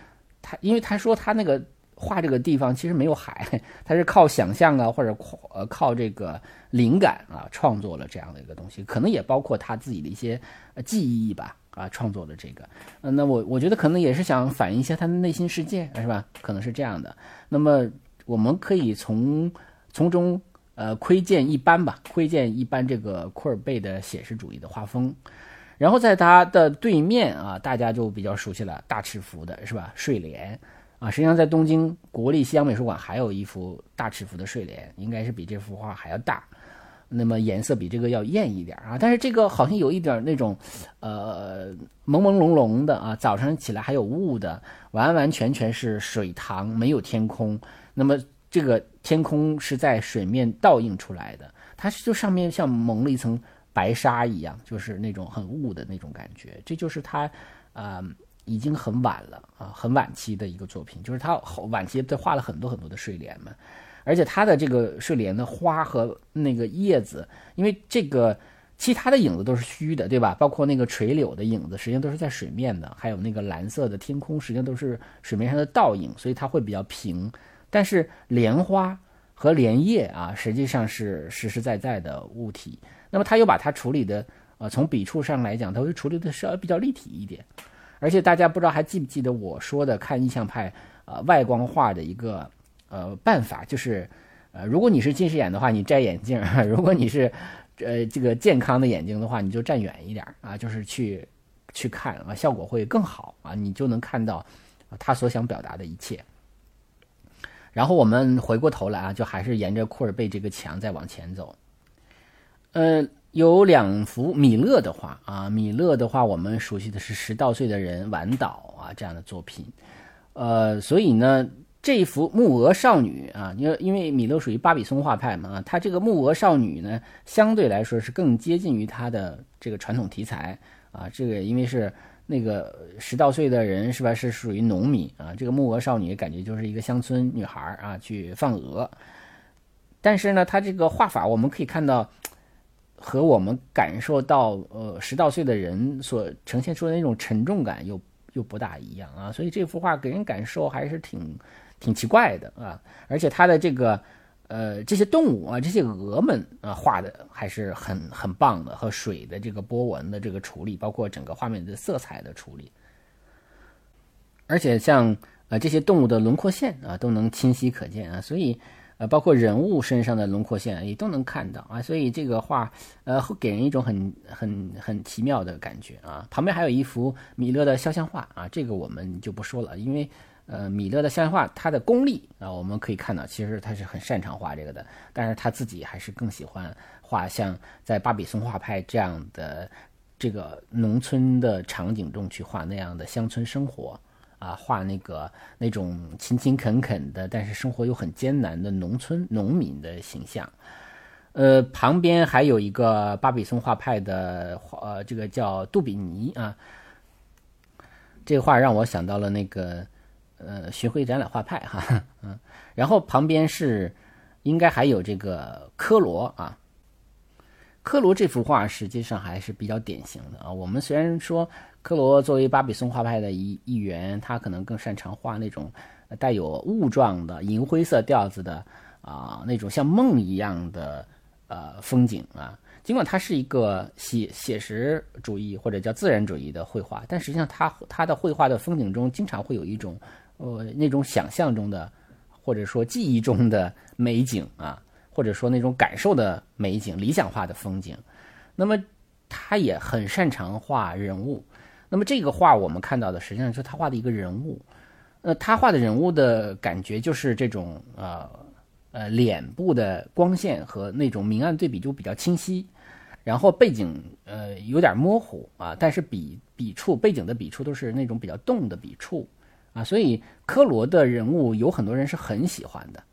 他因为他说他那个画这个地方其实没有海，[LAUGHS] 他是靠想象啊，或者呃靠这个灵感啊创作了这样的一个东西，可能也包括他自己的一些记忆吧。啊，创作的这个，呃，那我我觉得可能也是想反映一下他的内心世界，是吧？可能是这样的。那么我们可以从从中呃窥见一般吧，窥见一般这个库尔贝的写实主义的画风。然后在它的对面啊，大家就比较熟悉了，大尺幅的是吧？睡莲啊，实际上在东京国立西洋美术馆还有一幅大尺幅的睡莲，应该是比这幅画还要大。那么颜色比这个要艳一点啊，但是这个好像有一点那种，呃，朦朦胧胧的啊，早上起来还有雾的，完完全全是水塘，没有天空。那么这个天空是在水面倒映出来的，它就上面像蒙了一层白纱一样，就是那种很雾的那种感觉。这就是他，啊，已经很晚了啊，很晚期的一个作品，就是他晚期他画了很多很多的睡莲嘛。而且它的这个睡莲的花和那个叶子，因为这个其他的影子都是虚的，对吧？包括那个垂柳的影子，实际上都是在水面的，还有那个蓝色的天空，实际上都是水面上的倒影，所以它会比较平。但是莲花和莲叶啊，实际上是实实在在的物体。那么他又把它处理的，呃，从笔触上来讲，他会处理的稍微比较立体一点。而且大家不知道还记不记得我说的看印象派呃外光画的一个。呃，办法就是，呃，如果你是近视眼的话，你摘眼镜；[LAUGHS] 如果你是，呃，这个健康的眼睛的话，你就站远一点啊，就是去去看啊，效果会更好啊，你就能看到他所想表达的一切。然后我们回过头来啊，就还是沿着库尔贝这个墙再往前走。呃，有两幅米勒的画啊，米勒的话，我们熟悉的是《十到岁的人晚岛》啊这样的作品，呃，所以呢。这幅木鹅少女啊，因为因为米勒属于巴比松画派嘛啊，他这个木鹅少女呢，相对来说是更接近于他的这个传统题材啊。这个因为是那个十到岁的人是吧，是属于农民啊。这个木鹅少女感觉就是一个乡村女孩啊，去放鹅。但是呢，他这个画法我们可以看到，和我们感受到呃十到岁的人所呈现出的那种沉重感又又不大一样啊。所以这幅画给人感受还是挺。挺奇怪的啊，而且它的这个，呃，这些动物啊，这些鹅们啊，画的还是很很棒的，和水的这个波纹的这个处理，包括整个画面的色彩的处理，而且像呃这些动物的轮廓线啊，都能清晰可见啊，所以呃，包括人物身上的轮廓线也都能看到啊，所以这个画呃会给人一种很很很奇妙的感觉啊。旁边还有一幅米勒的肖像画啊，这个我们就不说了，因为。呃，米勒的肖像画，他的功力啊，我们可以看到，其实他是很擅长画这个的。但是他自己还是更喜欢画像在巴比松画派这样的这个农村的场景中去画那样的乡村生活啊，画那个那种勤勤恳恳的，但是生活又很艰难的农村农民的形象。呃，旁边还有一个巴比松画派的画呃，这个叫杜比尼啊，这个画让我想到了那个。呃，巡回展览画派哈，嗯，然后旁边是应该还有这个科罗啊，科罗这幅画实际上还是比较典型的啊。我们虽然说科罗作为巴比松画派的一一员，他可能更擅长画那种带有雾状的银灰色调子的啊，那种像梦一样的呃风景啊。尽管他是一个写写实主义或者叫自然主义的绘画，但实际上他他的绘画的风景中经常会有一种。呃，那种想象中的，或者说记忆中的美景啊，或者说那种感受的美景、理想化的风景，那么他也很擅长画人物。那么这个画我们看到的，实际上是他画的一个人物。呃，他画的人物的感觉就是这种呃呃脸部的光线和那种明暗对比就比较清晰，然后背景呃有点模糊啊，但是笔笔触背景的笔触都是那种比较动的笔触啊，所以科罗的人物有很多人是很喜欢的，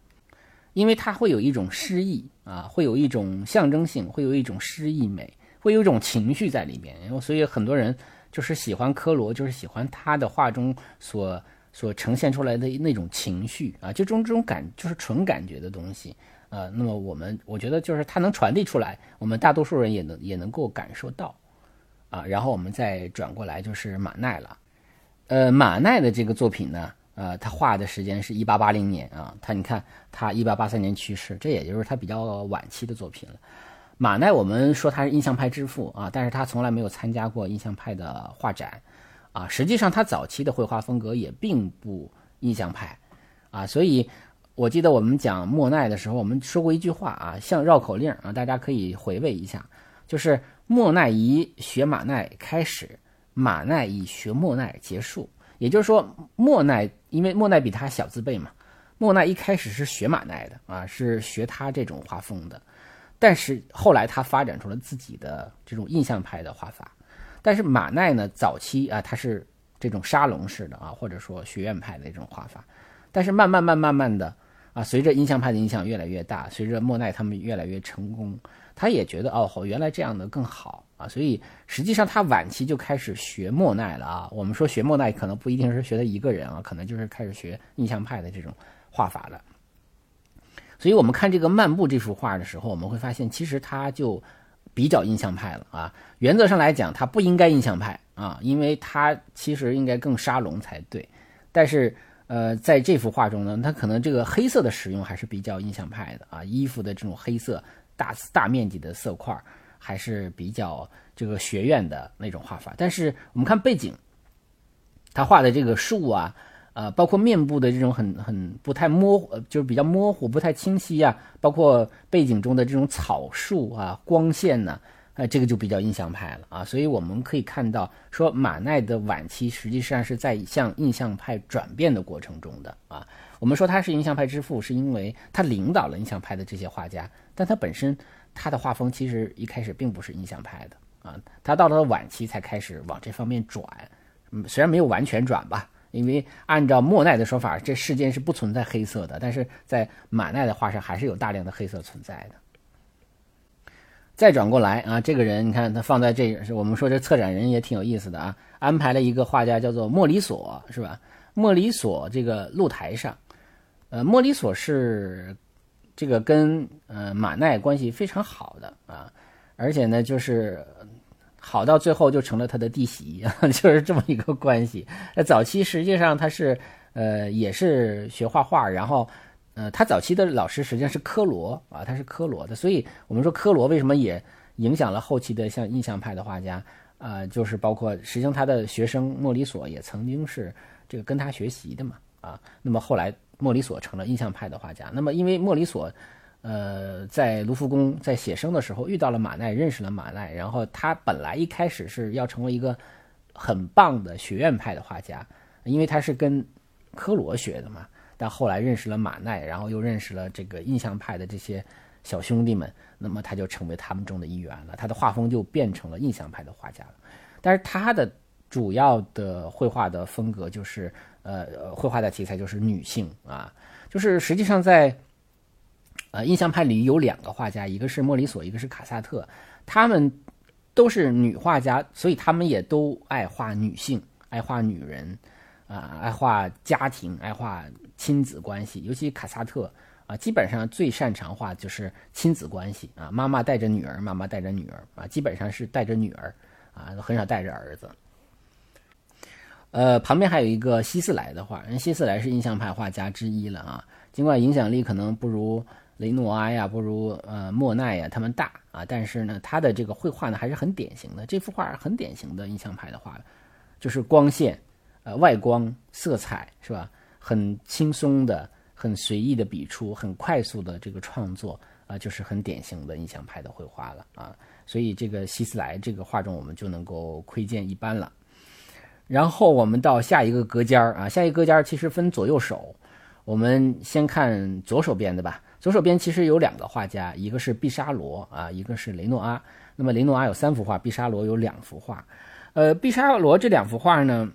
因为他会有一种诗意啊，会有一种象征性，会有一种诗意美，会有一种情绪在里面，然后所以很多人就是喜欢科罗，就是喜欢他的画中所。所呈现出来的那种情绪啊，就这种这种感，就是纯感觉的东西，呃，那么我们我觉得就是他能传递出来，我们大多数人也能也能够感受到，啊，然后我们再转过来就是马奈了，呃，马奈的这个作品呢，呃，他画的时间是一八八零年啊，他你看他一八八三年去世，这也就是他比较晚期的作品了。马奈我们说他是印象派之父啊，但是他从来没有参加过印象派的画展。啊，实际上他早期的绘画风格也并不印象派，啊，所以我记得我们讲莫奈的时候，我们说过一句话啊，像绕口令啊，大家可以回味一下，就是莫奈以学马奈开始，马奈以学莫奈结束。也就是说，莫奈因为莫奈比他小字辈嘛，莫奈一开始是学马奈的啊，是学他这种画风的，但是后来他发展出了自己的这种印象派的画法。但是马奈呢，早期啊，他是这种沙龙式的啊，或者说学院派的这种画法。但是慢慢慢慢慢的啊，随着印象派的影响越来越大，随着莫奈他们越来越成功，他也觉得哦，原来这样的更好啊。所以实际上他晚期就开始学莫奈了啊。我们说学莫奈可能不一定是学他一个人啊，可能就是开始学印象派的这种画法了。所以我们看这个漫步这幅画的时候，我们会发现其实它就。比较印象派了啊，原则上来讲，它不应该印象派啊，因为它其实应该更沙龙才对。但是，呃，在这幅画中呢，它可能这个黑色的使用还是比较印象派的啊，衣服的这种黑色大大面积的色块还是比较这个学院的那种画法。但是我们看背景，他画的这个树啊。啊，包括面部的这种很很不太模糊，就是比较模糊、不太清晰啊。包括背景中的这种草树啊、光线呢，啊，这个就比较印象派了啊。所以我们可以看到，说马奈的晚期实际上是在向印象派转变的过程中的啊。我们说他是印象派之父，是因为他领导了印象派的这些画家，但他本身他的画风其实一开始并不是印象派的啊。他到了晚期才开始往这方面转，虽然没有完全转吧。因为按照莫奈的说法，这世间是不存在黑色的，但是在马奈的画上还是有大量的黑色存在的。再转过来啊，这个人你看他放在这，我们说这策展人也挺有意思的啊，安排了一个画家叫做莫里索，是吧？莫里索这个露台上，呃，莫里索是这个跟呃马奈关系非常好的啊，而且呢就是。好到最后就成了他的弟媳，[LAUGHS] 就是这么一个关系。那早期实际上他是呃也是学画画，然后呃他早期的老师实际上是科罗啊，他是科罗的，所以我们说科罗为什么也影响了后期的像印象派的画家啊，就是包括实际上他的学生莫里索也曾经是这个跟他学习的嘛啊。那么后来莫里索成了印象派的画家，那么因为莫里索。呃，在卢浮宫在写生的时候遇到了马奈，认识了马奈，然后他本来一开始是要成为一个很棒的学院派的画家，因为他是跟科罗学的嘛。但后来认识了马奈，然后又认识了这个印象派的这些小兄弟们，那么他就成为他们中的一员了。他的画风就变成了印象派的画家了。但是他的主要的绘画的风格就是呃，绘画的题材就是女性啊，就是实际上在。呃，印象派里有两个画家，一个是莫里索，一个是卡萨特，他们都是女画家，所以他们也都爱画女性，爱画女人，啊，爱画家庭，爱画亲子关系。尤其卡萨特啊，基本上最擅长画就是亲子关系啊，妈妈带着女儿，妈妈带着女儿啊，基本上是带着女儿啊，很少带着儿子。呃，旁边还有一个希斯莱的画，人希斯莱是印象派画家之一了啊，尽管影响力可能不如。雷诺阿呀，不如呃莫奈呀，他们大啊，但是呢，他的这个绘画呢还是很典型的。这幅画很典型的印象派的画，就是光线，呃外光色彩是吧？很轻松的、很随意的笔触，很快速的这个创作啊，就是很典型的印象派的绘画了啊。所以这个希斯莱这个画中，我们就能够窥见一斑了。然后我们到下一个隔间儿啊，下一个隔间儿其实分左右手，我们先看左手边的吧。左手边其实有两个画家，一个是毕沙罗啊，一个是雷诺阿。那么雷诺阿有三幅画，毕沙罗有两幅画。呃，毕沙罗这两幅画呢，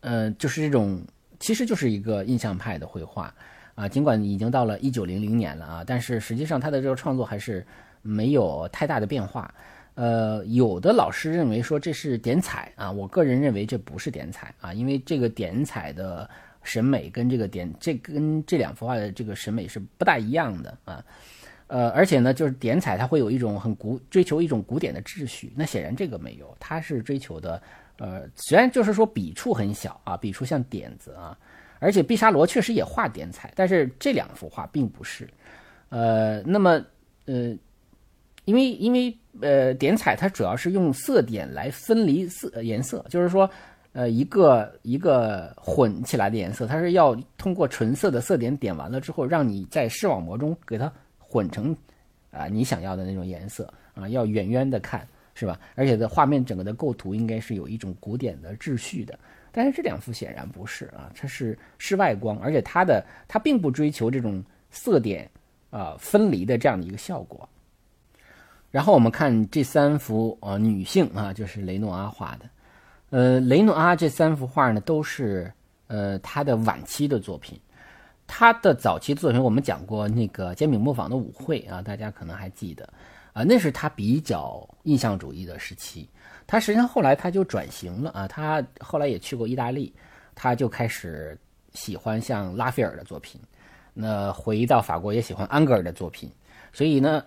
呃，就是这种，其实就是一个印象派的绘画啊。尽管已经到了一九零零年了啊，但是实际上他的这个创作还是没有太大的变化。呃，有的老师认为说这是点彩啊，我个人认为这不是点彩啊，因为这个点彩的审美跟这个点这跟这两幅画的这个审美是不大一样的啊。呃，而且呢，就是点彩它会有一种很古追求一种古典的秩序，那显然这个没有，它是追求的呃，虽然就是说笔触很小啊，笔触像点子啊，而且毕沙罗确实也画点彩，但是这两幅画并不是，呃，那么呃。因为因为呃点彩它主要是用色点来分离色颜色，就是说呃一个一个混起来的颜色，它是要通过纯色的色点点完了之后，让你在视网膜中给它混成啊你想要的那种颜色啊，要远远的看是吧？而且的画面整个的构图应该是有一种古典的秩序的，但是这两幅显然不是啊，它是室外光，而且它的它并不追求这种色点啊分离的这样的一个效果。然后我们看这三幅呃女性啊，就是雷诺阿画的，呃，雷诺阿这三幅画呢都是呃他的晚期的作品，他的早期作品我们讲过那个煎饼磨坊的舞会啊，大家可能还记得。啊，那是他比较印象主义的时期，他实际上后来他就转型了啊，他后来也去过意大利，他就开始喜欢像拉斐尔的作品，那回到法国也喜欢安格尔的作品，所以呢。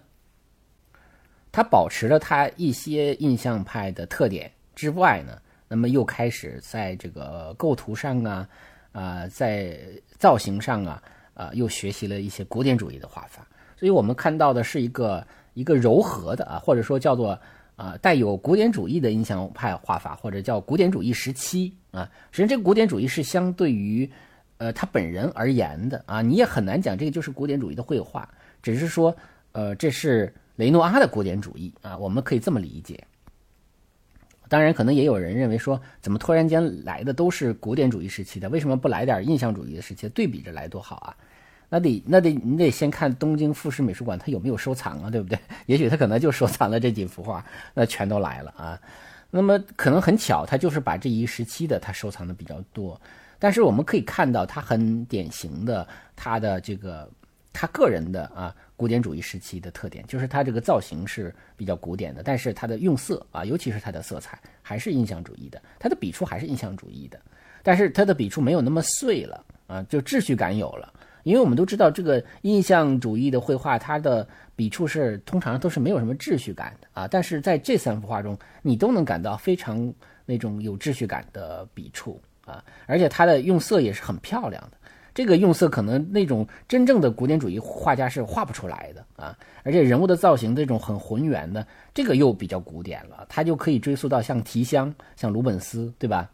他保持了他一些印象派的特点之外呢，那么又开始在这个构图上啊，啊，在造型上啊，啊，又学习了一些古典主义的画法。所以我们看到的是一个一个柔和的啊，或者说叫做啊带有古典主义的印象派画法，或者叫古典主义时期啊。实际上，这个古典主义是相对于呃他本人而言的啊，你也很难讲这个就是古典主义的绘画，只是说呃这是。雷诺阿的古典主义啊，我们可以这么理解。当然，可能也有人认为说，怎么突然间来的都是古典主义时期的，为什么不来点印象主义的时期？对比着来多好啊！那得那得你得先看东京富士美术馆它有没有收藏啊，对不对？[LAUGHS] 也许他可能就收藏了这几幅画，那全都来了啊。那么可能很巧，他就是把这一时期的他收藏的比较多。但是我们可以看到，他很典型的他的这个他个人的啊。古典主义时期的特点就是他这个造型是比较古典的，但是他的用色啊，尤其是他的色彩还是印象主义的，他的笔触还是印象主义的，但是他的笔触没有那么碎了啊，就秩序感有了。因为我们都知道，这个印象主义的绘画，它的笔触是通常都是没有什么秩序感的啊，但是在这三幅画中，你都能感到非常那种有秩序感的笔触啊，而且它的用色也是很漂亮的。这个用色可能那种真正的古典主义画家是画不出来的啊，而且人物的造型这种很浑圆的，这个又比较古典了，它就可以追溯到像提香、像鲁本斯，对吧？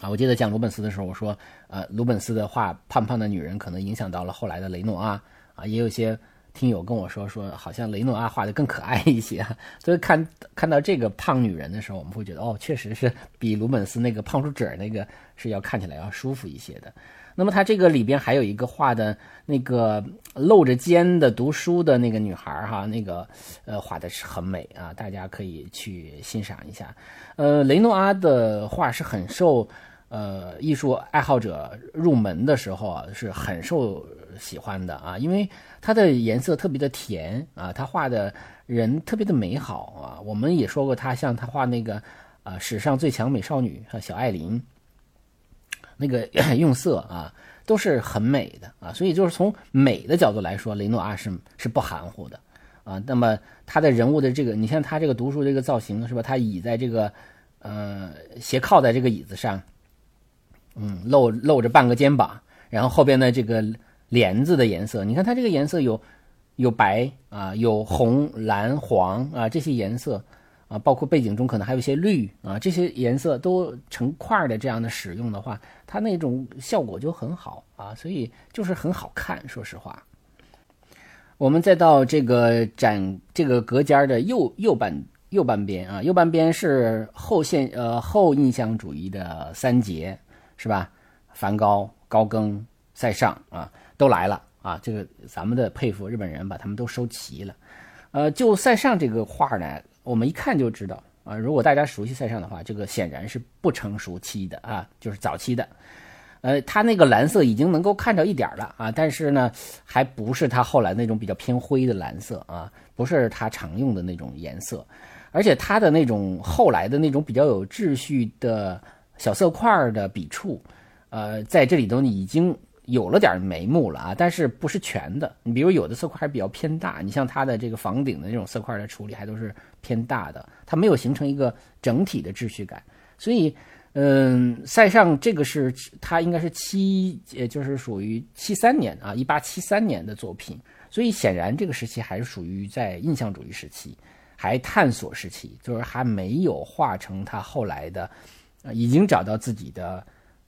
啊，我记得讲鲁本斯的时候，我说，呃，鲁本斯的画胖胖的女人可能影响到了后来的雷诺阿啊，也有些听友跟我说说，好像雷诺阿画的更可爱一些，所以看看到这个胖女人的时候，我们会觉得哦，确实是比鲁本斯那个胖出褶那个是要看起来要舒服一些的。那么它这个里边还有一个画的那个露着肩的读书的那个女孩哈，那个呃画的是很美啊，大家可以去欣赏一下。呃，雷诺阿的画是很受呃艺术爱好者入门的时候啊是很受喜欢的啊，因为它的颜色特别的甜啊，他画的人特别的美好啊。我们也说过他像他画那个啊史上最强美少女小艾琳。那个 [COUGHS] 用色啊，都是很美的啊，所以就是从美的角度来说，雷诺阿是是不含糊的啊。那么他的人物的这个，你像他这个读书这个造型是吧？他倚在这个呃斜靠在这个椅子上，嗯，露露着半个肩膀，然后后边的这个帘子的颜色，你看它这个颜色有有白啊，有红、蓝、黄啊这些颜色。啊，包括背景中可能还有一些绿啊，这些颜色都成块的这样的使用的话，它那种效果就很好啊，所以就是很好看。说实话，我们再到这个展这个隔间的右右半右半边啊，右半边是后现呃后印象主义的三杰是吧？梵高、高更、塞尚啊，都来了啊！这个咱们的佩服日本人把他们都收齐了。呃，就塞尚这个画呢，我们一看就知道啊。如果大家熟悉塞尚的话，这个显然是不成熟期的啊，就是早期的。呃，他那个蓝色已经能够看着一点了啊，但是呢，还不是他后来那种比较偏灰的蓝色啊，不是他常用的那种颜色。而且他的那种后来的那种比较有秩序的小色块的笔触，呃，在这里头已经。有了点眉目了啊，但是不是全的。你比如有的色块还比较偏大，你像它的这个房顶的那种色块的处理还都是偏大的，它没有形成一个整体的秩序感。所以，嗯，塞尚这个是他应该是七，也就是属于七三年啊，一八七三年的作品。所以显然这个时期还是属于在印象主义时期，还探索时期，就是还没有画成他后来的，已经找到自己的。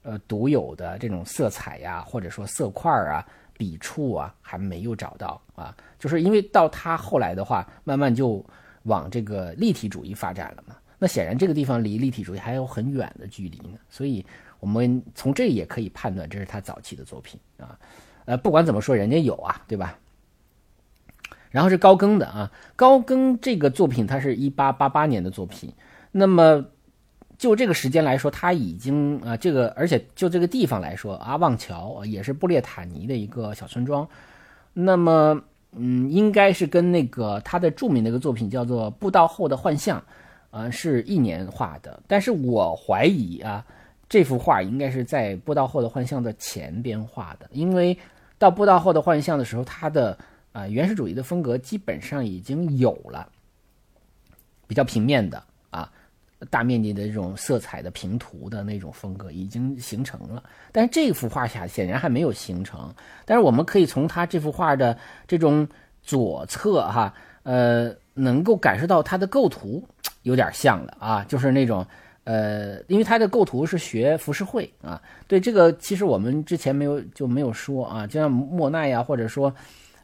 呃，独有的这种色彩呀，或者说色块啊、笔触啊，还没有找到啊。就是因为到他后来的话，慢慢就往这个立体主义发展了嘛。那显然这个地方离立体主义还有很远的距离呢。所以我们从这也可以判断，这是他早期的作品啊。呃，不管怎么说，人家有啊，对吧？然后是高更的啊，高更这个作品，它是一八八八年的作品，那么。就这个时间来说，他已经啊，这个而且就这个地方来说，阿旺桥也是布列塔尼的一个小村庄。那么，嗯，应该是跟那个他的著名的一个作品叫做《步道后的幻象》，啊，是一年画的。但是我怀疑啊，这幅画应该是在《步道后的幻象》的前边画的，因为到《步道后的幻象》的时候，他的啊原始主义的风格基本上已经有了，比较平面的。大面积的这种色彩的平涂的那种风格已经形成了，但是这幅画下显然还没有形成。但是我们可以从他这幅画的这种左侧哈，呃，能够感受到它的构图有点像了啊，就是那种呃，因为它的构图是学浮世绘啊。对这个，其实我们之前没有就没有说啊，就像莫奈呀，或者说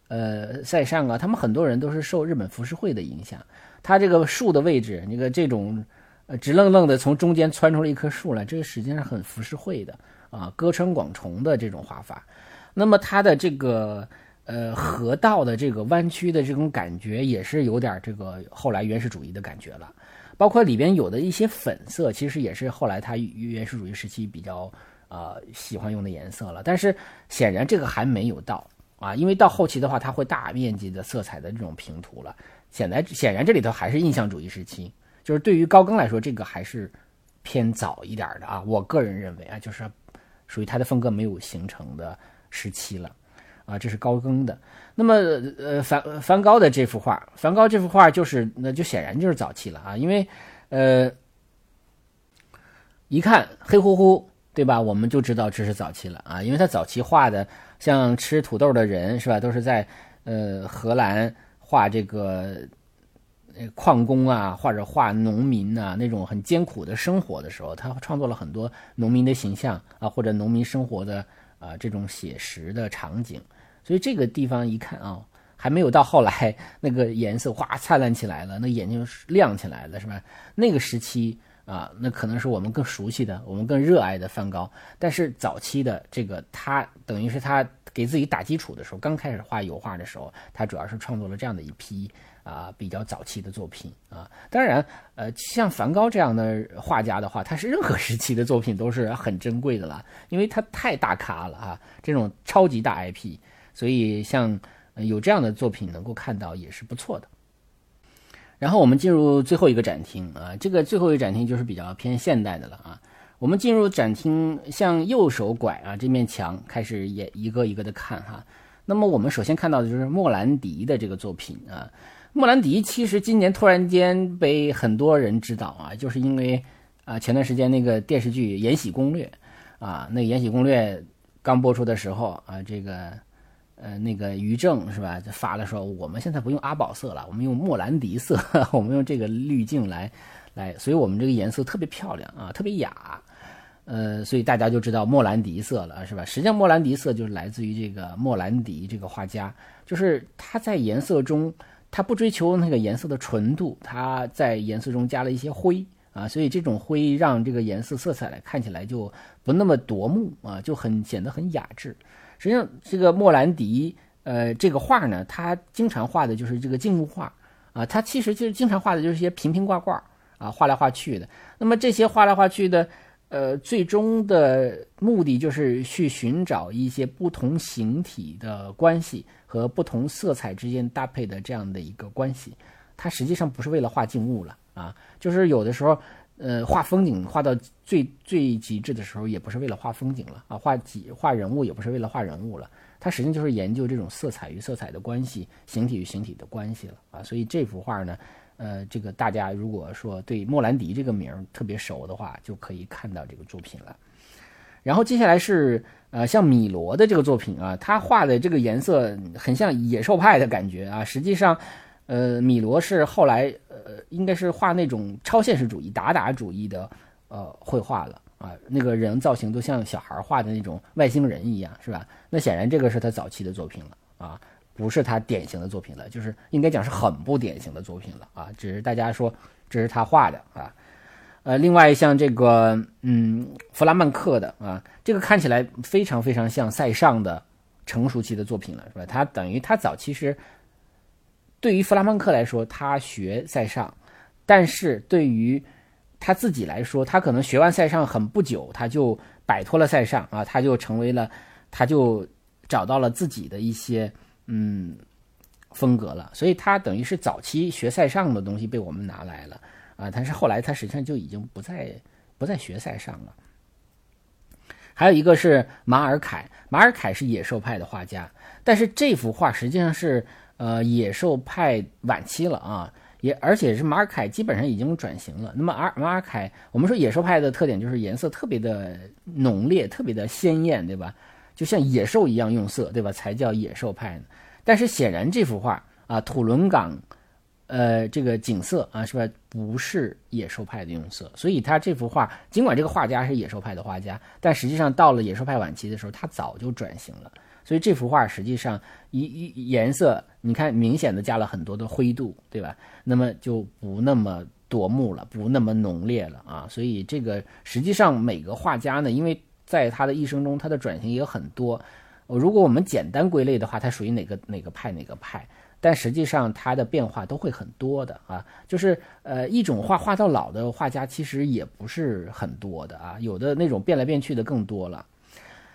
呃塞尚啊，他们很多人都是受日本浮世绘的影响。他这个树的位置，那个这种。呃，直愣愣的从中间窜出了一棵树来，这个实际上很浮世绘的啊，歌川广重的这种画法。那么它的这个呃河道的这个弯曲的这种感觉，也是有点这个后来原始主义的感觉了。包括里边有的一些粉色，其实也是后来他原始主义时期比较呃喜欢用的颜色了。但是显然这个还没有到啊，因为到后期的话，它会大面积的色彩的这种平涂了。显然显然这里头还是印象主义时期。就是对于高更来说，这个还是偏早一点的啊。我个人认为啊，就是属于他的风格没有形成的时期了啊。这是高更的。那么呃，梵梵高的这幅画，梵高这幅画就是那就显然就是早期了啊。因为呃，一看黑乎乎，对吧？我们就知道这是早期了啊。因为他早期画的像吃土豆的人是吧，都是在呃荷兰画这个。矿工啊，或者画农民啊，那种很艰苦的生活的时候，他创作了很多农民的形象啊，或者农民生活的啊这种写实的场景。所以这个地方一看啊，还没有到后来那个颜色哗灿烂起来了，那眼睛亮起来了，是吧？那个时期啊，那可能是我们更熟悉的，我们更热爱的梵高。但是早期的这个他，等于是他给自己打基础的时候，刚开始画油画的时候，他主要是创作了这样的一批。啊，比较早期的作品啊，当然，呃，像梵高这样的画家的话，他是任何时期的作品都是很珍贵的了，因为他太大咖了啊，这种超级大 IP，所以像有这样的作品能够看到也是不错的。然后我们进入最后一个展厅啊，这个最后一个展厅就是比较偏现代的了啊。我们进入展厅，向右手拐啊，这面墙开始也一个一个的看哈。那么我们首先看到的就是莫兰迪的这个作品啊。莫兰迪其实今年突然间被很多人知道啊，就是因为啊前段时间那个电视剧《延禧攻略》啊，那《延禧攻略》刚播出的时候啊，这个呃那个于正是吧，就发了说我们现在不用阿宝色了，我们用莫兰迪色，[LAUGHS] 我们用这个滤镜来来，所以我们这个颜色特别漂亮啊，特别雅，呃，所以大家就知道莫兰迪色了是吧？实际上莫兰迪色就是来自于这个莫兰迪这个画家，就是他在颜色中。它不追求那个颜色的纯度，它在颜色中加了一些灰啊，所以这种灰让这个颜色色彩来看起来就不那么夺目啊，就很显得很雅致。实际上，这个莫兰迪呃这个画呢，他经常画的就是这个静物画啊，他其实就是经常画的就是一些瓶瓶罐罐啊，画来画去的。那么这些画来画去的。呃，最终的目的就是去寻找一些不同形体的关系和不同色彩之间搭配的这样的一个关系。它实际上不是为了画静物了啊，就是有的时候，呃，画风景画到最最极致的时候，也不是为了画风景了啊，画几画人物也不是为了画人物了，它实际上就是研究这种色彩与色彩的关系，形体与形体的关系了啊。所以这幅画呢。呃，这个大家如果说对莫兰迪这个名儿特别熟的话，就可以看到这个作品了。然后接下来是呃，像米罗的这个作品啊，他画的这个颜色很像野兽派的感觉啊。实际上，呃，米罗是后来呃，应该是画那种超现实主义、达达主义的呃绘画了啊。那个人造型都像小孩画的那种外星人一样，是吧？那显然这个是他早期的作品了啊。不是他典型的作品了，就是应该讲是很不典型的作品了啊！只是大家说这是他画的啊。呃，另外像这个，嗯，弗拉曼克的啊，这个看起来非常非常像塞尚的成熟期的作品了，是吧？他等于他早其实对于弗拉曼克来说，他学塞尚，但是对于他自己来说，他可能学完塞尚很不久，他就摆脱了塞尚啊，他就成为了，他就找到了自己的一些。嗯，风格了，所以他等于是早期学塞尚的东西被我们拿来了啊，但是后来他实际上就已经不在不在学赛上了。还有一个是马尔凯，马尔凯是野兽派的画家，但是这幅画实际上是呃野兽派晚期了啊，也而且是马尔凯基本上已经转型了。那么马马尔凯，我们说野兽派的特点就是颜色特别的浓烈，特别的鲜艳，对吧？就像野兽一样用色，对吧？才叫野兽派呢。但是显然这幅画啊，土伦港，呃，这个景色啊，是吧？不是野兽派的用色。所以他这幅画，尽管这个画家是野兽派的画家，但实际上到了野兽派晚期的时候，他早就转型了。所以这幅画实际上一一颜色，你看明显的加了很多的灰度，对吧？那么就不那么夺目了，不那么浓烈了啊。所以这个实际上每个画家呢，因为在他的一生中，他的转型也很多。如果我们简单归类的话，他属于哪个哪个派哪个派？但实际上他的变化都会很多的啊。就是呃，一种画画到老的画家其实也不是很多的啊，有的那种变来变去的更多了。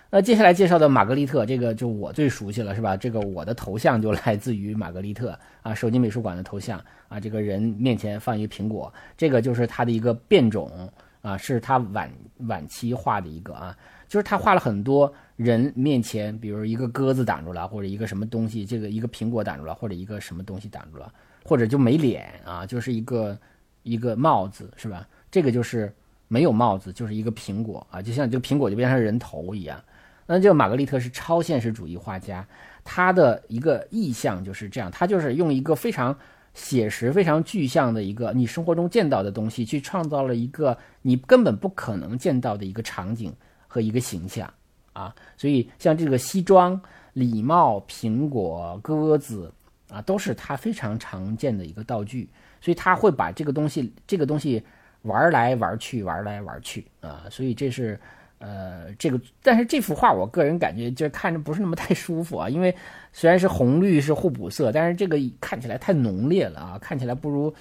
那接下来介绍的玛格丽特，这个就我最熟悉了，是吧？这个我的头像就来自于玛格丽特啊，手机美术馆的头像啊，这个人面前放一个苹果，这个就是他的一个变种。啊，是他晚晚期画的一个啊，就是他画了很多人面前，比如一个鸽子挡住了，或者一个什么东西，这个一个苹果挡住了，或者一个什么东西挡住了，或者就没脸啊，就是一个一个帽子是吧？这个就是没有帽子，就是一个苹果啊，就像这个苹果就变成人头一样。那这个玛格丽特是超现实主义画家，他的一个意象就是这样，他就是用一个非常。写实非常具象的一个你生活中见到的东西，去创造了一个你根本不可能见到的一个场景和一个形象啊！所以像这个西装、礼帽、苹果、鸽子啊，都是他非常常见的一个道具。所以他会把这个东西、这个东西玩来玩去、玩来玩去啊！所以这是。呃，这个，但是这幅画，我个人感觉就是看着不是那么太舒服啊，因为虽然是红绿是互补色，但是这个看起来太浓烈了啊，看起来不如，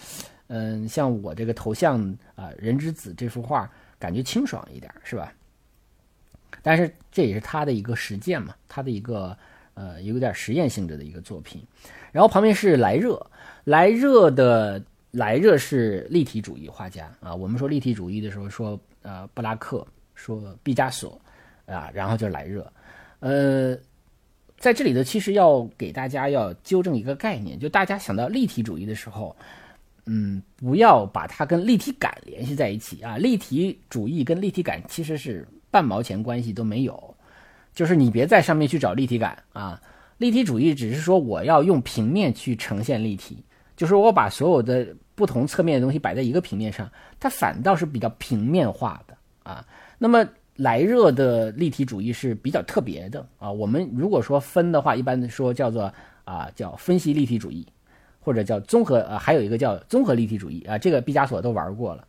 嗯，像我这个头像啊，人之子这幅画感觉清爽一点，是吧？但是这也是他的一个实践嘛，他的一个呃有点实验性质的一个作品。然后旁边是莱热，莱热的莱热是立体主义画家啊，我们说立体主义的时候说呃布拉克。说毕加索，啊，然后就是莱热，呃，在这里呢，其实要给大家要纠正一个概念，就大家想到立体主义的时候，嗯，不要把它跟立体感联系在一起啊。立体主义跟立体感其实是半毛钱关系都没有，就是你别在上面去找立体感啊。立体主义只是说我要用平面去呈现立体，就是我把所有的不同侧面的东西摆在一个平面上，它反倒是比较平面化的啊。那么莱热的立体主义是比较特别的啊。我们如果说分的话，一般说叫做啊叫分析立体主义，或者叫综合呃，还有一个叫综合立体主义啊，这个毕加索都玩过了。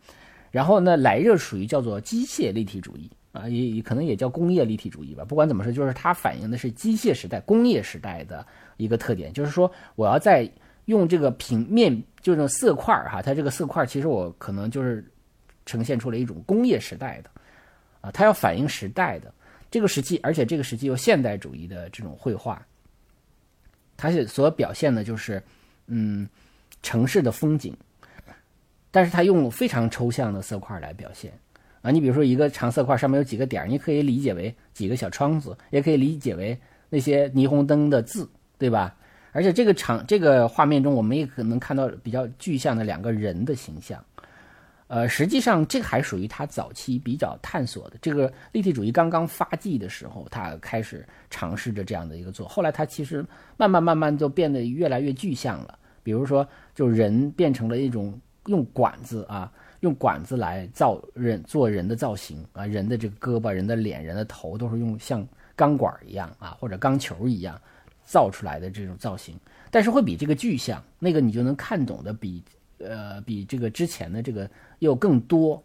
然后呢，莱热属于叫做机械立体主义啊，也也可能也叫工业立体主义吧。不管怎么说，就是它反映的是机械时代、工业时代的一个特点，就是说我要在用这个平面，就是色块哈，它这个色块其实我可能就是呈现出了一种工业时代的啊，它要反映时代的这个时期，而且这个时期有现代主义的这种绘画，它是所表现的就是嗯城市的风景。但是它用非常抽象的色块来表现，啊，你比如说一个长色块上面有几个点，你可以理解为几个小窗子，也可以理解为那些霓虹灯的字，对吧？而且这个场这个画面中，我们也可能看到比较具象的两个人的形象，呃，实际上这个还属于他早期比较探索的这个立体主义刚刚发迹的时候，他开始尝试着这样的一个做，后来他其实慢慢慢慢就变得越来越具象了，比如说就人变成了一种。用管子啊，用管子来造人做人的造型啊，人的这个胳膊、人的脸、人的头都是用像钢管一样啊，或者钢球一样造出来的这种造型，但是会比这个具象，那个你就能看懂的比呃比这个之前的这个又更多。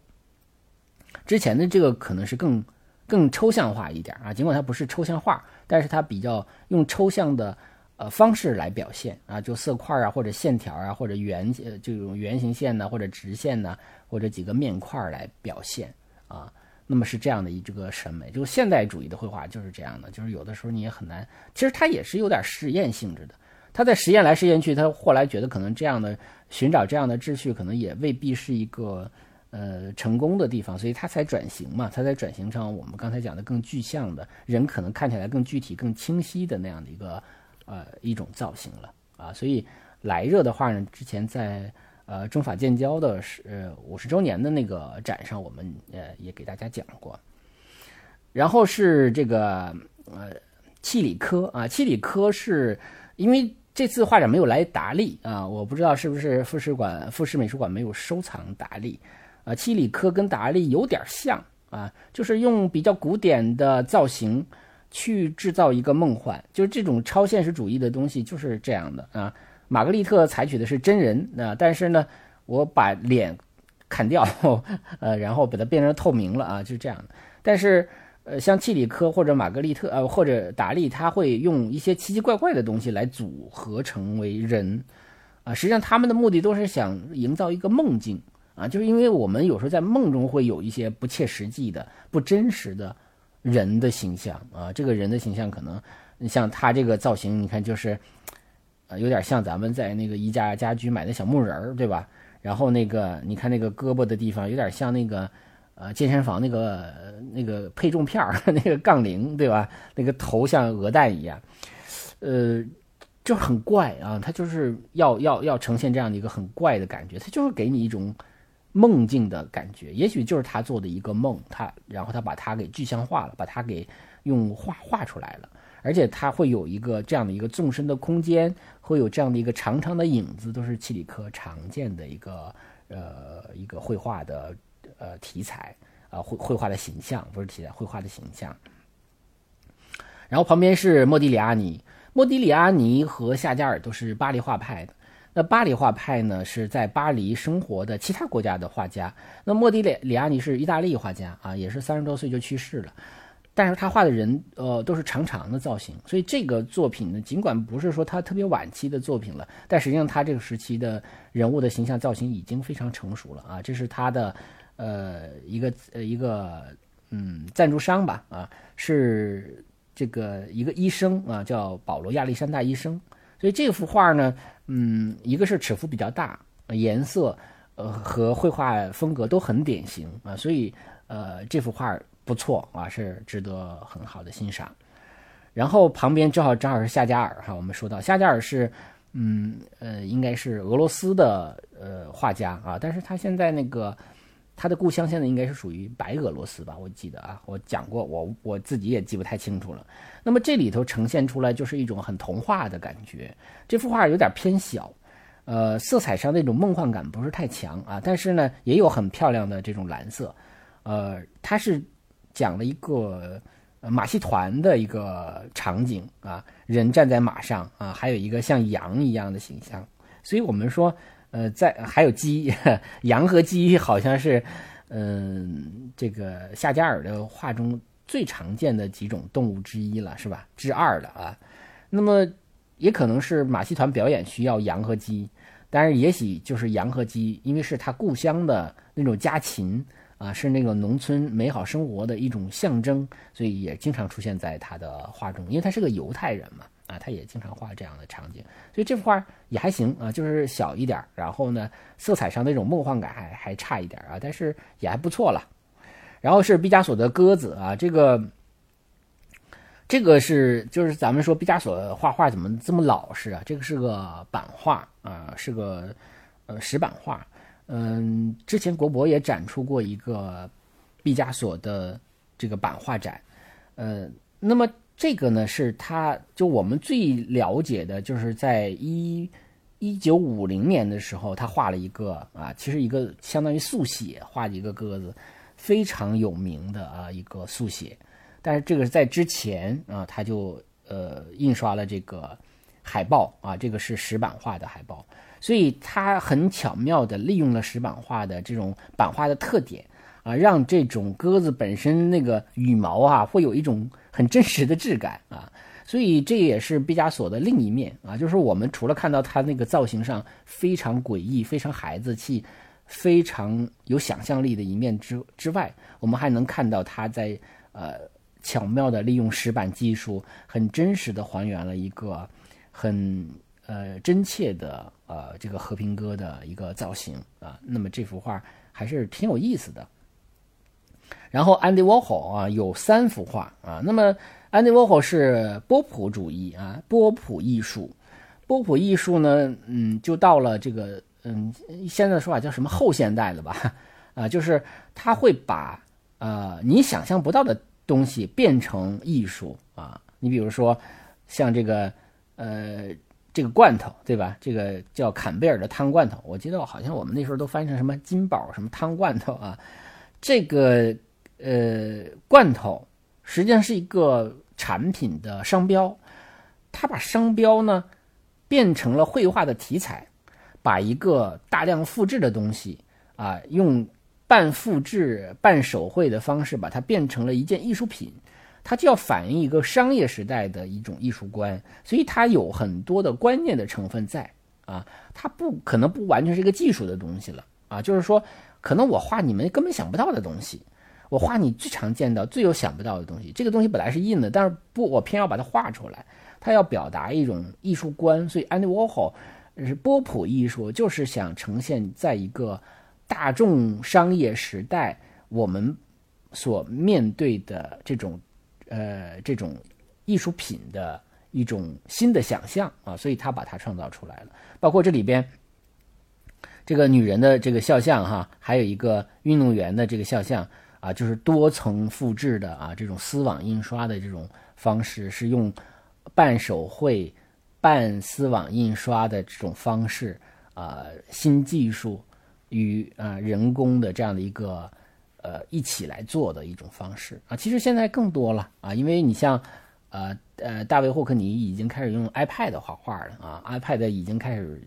之前的这个可能是更更抽象化一点啊，尽管它不是抽象画，但是它比较用抽象的。呃，方式来表现啊，就色块啊，或者线条啊，或者圆呃这种圆形线呢，或者直线呢，或者几个面块来表现啊。那么是这样的一这个审美，就是现代主义的绘画就是这样的，就是有的时候你也很难，其实它也是有点实验性质的。他在实验来实验去，他后来觉得可能这样的寻找这样的秩序，可能也未必是一个呃成功的地方，所以他才转型嘛，他才转型成我们刚才讲的更具象的人，可能看起来更具体、更清晰的那样的一个。呃，一种造型了啊，所以来热的话呢，之前在呃中法建交的是五十周年的那个展上，我们呃也给大家讲过。然后是这个呃契里科啊，契里科是因为这次画展没有来达利啊，我不知道是不是富士馆富士美术馆没有收藏达利啊，契里科跟达利有点像啊，就是用比较古典的造型。去制造一个梦幻，就是这种超现实主义的东西就是这样的啊。玛格丽特采取的是真人啊，但是呢，我把脸砍掉，[LAUGHS] 呃，然后把它变成透明了啊，就是这样的。但是，呃，像契里科或者玛格丽特呃或者达利，他会用一些奇奇怪怪的东西来组合成为人啊。实际上，他们的目的都是想营造一个梦境啊，就是因为我们有时候在梦中会有一些不切实际的、不真实的。人的形象啊，这个人的形象可能，你像他这个造型，你看就是，呃，有点像咱们在那个宜家家居买的小木人儿，对吧？然后那个，你看那个胳膊的地方，有点像那个，呃，健身房那个那个配重片儿 [LAUGHS] 那个杠铃，对吧？那个头像鹅蛋一样，呃，就很怪啊，他就是要要要呈现这样的一个很怪的感觉，他就是给你一种。梦境的感觉，也许就是他做的一个梦，他然后他把它给具象化了，把它给用画画出来了，而且他会有一个这样的一个纵深的空间，会有这样的一个长长的影子，都是契里科常见的一个呃一个绘画的呃题材啊绘绘画的形象，不是题材，绘画的形象。然后旁边是莫迪里阿尼，莫迪里阿尼和夏加尔都是巴黎画派的。那巴黎画派呢，是在巴黎生活的其他国家的画家。那莫迪里里亚尼是意大利画家啊，也是三十多岁就去世了。但是他画的人，呃，都是长长的造型。所以这个作品呢，尽管不是说他特别晚期的作品了，但实际上他这个时期的人物的形象造型已经非常成熟了啊。这是他的，呃，一个呃一个嗯赞助商吧啊，是这个一个医生啊，叫保罗亚历山大医生。所以这幅画呢。嗯，一个是尺幅比较大，颜色，呃和绘画风格都很典型啊，所以呃这幅画不错啊，是值得很好的欣赏。然后旁边正好正好是夏加尔哈，我们说到夏加尔是嗯呃应该是俄罗斯的呃画家啊，但是他现在那个他的故乡现在应该是属于白俄罗斯吧，我记得啊，我讲过，我我自己也记不太清楚了。那么这里头呈现出来就是一种很童话的感觉。这幅画有点偏小，呃，色彩上那种梦幻感不是太强啊。但是呢，也有很漂亮的这种蓝色。呃，它是讲了一个马戏团的一个场景啊，人站在马上啊，还有一个像羊一样的形象，所以我们说，呃，在还有鸡，[LAUGHS] 羊和鸡好像是，嗯，这个夏加尔的画中最常见的几种动物之一了，是吧？之二了啊。那么也可能是马戏团表演需要羊和鸡，但是也许就是羊和鸡，因为是他故乡的那种家禽啊，是那个农村美好生活的一种象征，所以也经常出现在他的画中，因为他是个犹太人嘛。啊，他也经常画这样的场景，所以这幅画也还行啊，就是小一点然后呢，色彩上那种梦幻感还还差一点啊，但是也还不错了。然后是毕加索的鸽子啊，这个这个是就是咱们说毕加索画画怎么这么老实啊？这个是个版画啊，是个呃石版画。嗯，之前国博也展出过一个毕加索的这个版画展，呃，那么。这个呢，是他就我们最了解的，就是在一一九五零年的时候，他画了一个啊，其实一个相当于速写画的一个鸽子，非常有名的啊一个速写。但是这个是在之前啊，他就呃印刷了这个海报啊，这个是石版画的海报，所以他很巧妙的利用了石版画的这种版画的特点啊，让这种鸽子本身那个羽毛啊，会有一种。很真实的质感啊，所以这也是毕加索的另一面啊，就是我们除了看到他那个造型上非常诡异、非常孩子气、非常有想象力的一面之之外，我们还能看到他在呃巧妙的利用石板技术，很真实的还原了一个很呃真切的呃这个和平鸽的一个造型啊。那么这幅画还是挺有意思的。然后安迪沃霍啊有三幅画啊，那么安迪沃霍是波普主义啊，波普艺术，波普艺术呢，嗯，就到了这个嗯现在的说法叫什么后现代了吧？[LAUGHS] 啊，就是他会把呃你想象不到的东西变成艺术啊，你比如说像这个呃这个罐头对吧？这个叫坎贝尔的汤罐头，我记得好像我们那时候都翻译成什么金宝什么汤罐头啊，这个。呃，罐头实际上是一个产品的商标，他把商标呢变成了绘画的题材，把一个大量复制的东西啊，用半复制半手绘的方式把它变成了一件艺术品，它就要反映一个商业时代的一种艺术观，所以它有很多的观念的成分在啊，它不可能不完全是一个技术的东西了啊，就是说可能我画你们根本想不到的东西。我画你最常见到、最有想不到的东西。这个东西本来是印的，但是不，我偏要把它画出来。它要表达一种艺术观，所以安迪沃霍是波普艺术，就是想呈现在一个大众商业时代，我们所面对的这种呃这种艺术品的一种新的想象啊，所以他把它创造出来了。包括这里边这个女人的这个肖像哈，还有一个运动员的这个肖像。啊，就是多层复制的啊，这种丝网印刷的这种方式是用半手绘、半丝网印刷的这种方式啊，新技术与啊人工的这样的一个呃一起来做的一种方式啊。其实现在更多了啊，因为你像呃呃大卫霍克尼已经开始用 iPad 画画了啊，iPad 已经开始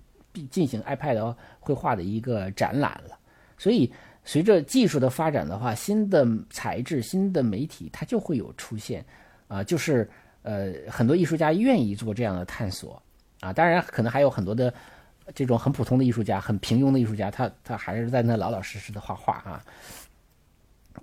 进行 iPad 绘画的一个展览了，所以。随着技术的发展的话，新的材质、新的媒体它就会有出现，啊，就是呃很多艺术家愿意做这样的探索，啊，当然可能还有很多的这种很普通的艺术家、很平庸的艺术家，他他还是在那老老实实的画画啊，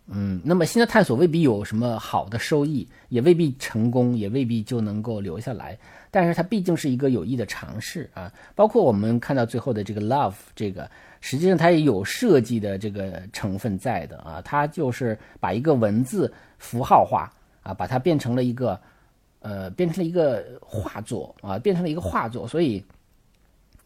嗯，那么新的探索未必有什么好的收益，也未必成功，也未必就能够留下来，但是它毕竟是一个有益的尝试啊，包括我们看到最后的这个 love 这个。实际上它也有设计的这个成分在的啊，它就是把一个文字符号化啊，把它变成了一个，呃，变成了一个画作啊，变成了一个画作。所以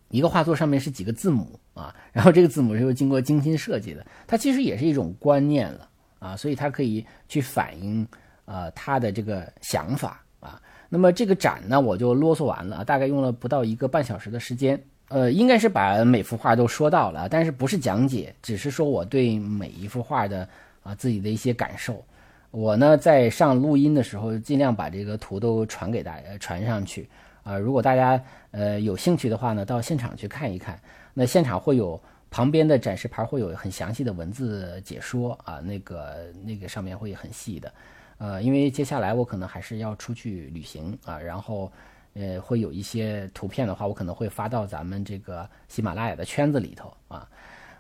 一个画作上面是几个字母啊，[LAUGHS] 然后这个字母是又经过精心设计的，它其实也是一种观念了啊，所以它可以去反映呃他的这个想法啊。那么这个展呢，我就啰嗦完了，大概用了不到一个半小时的时间。呃，应该是把每幅画都说到了，但是不是讲解，只是说我对每一幅画的啊自己的一些感受。我呢在上录音的时候，尽量把这个图都传给大家，传上去啊。如果大家呃有兴趣的话呢，到现场去看一看。那现场会有旁边的展示牌会有很详细的文字解说啊，那个那个上面会很细的。呃，因为接下来我可能还是要出去旅行啊，然后呃会有一些图片的话，我可能会发到咱们这个喜马拉雅的圈子里头啊。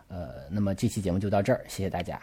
呃，那么这期节目就到这儿，谢谢大家。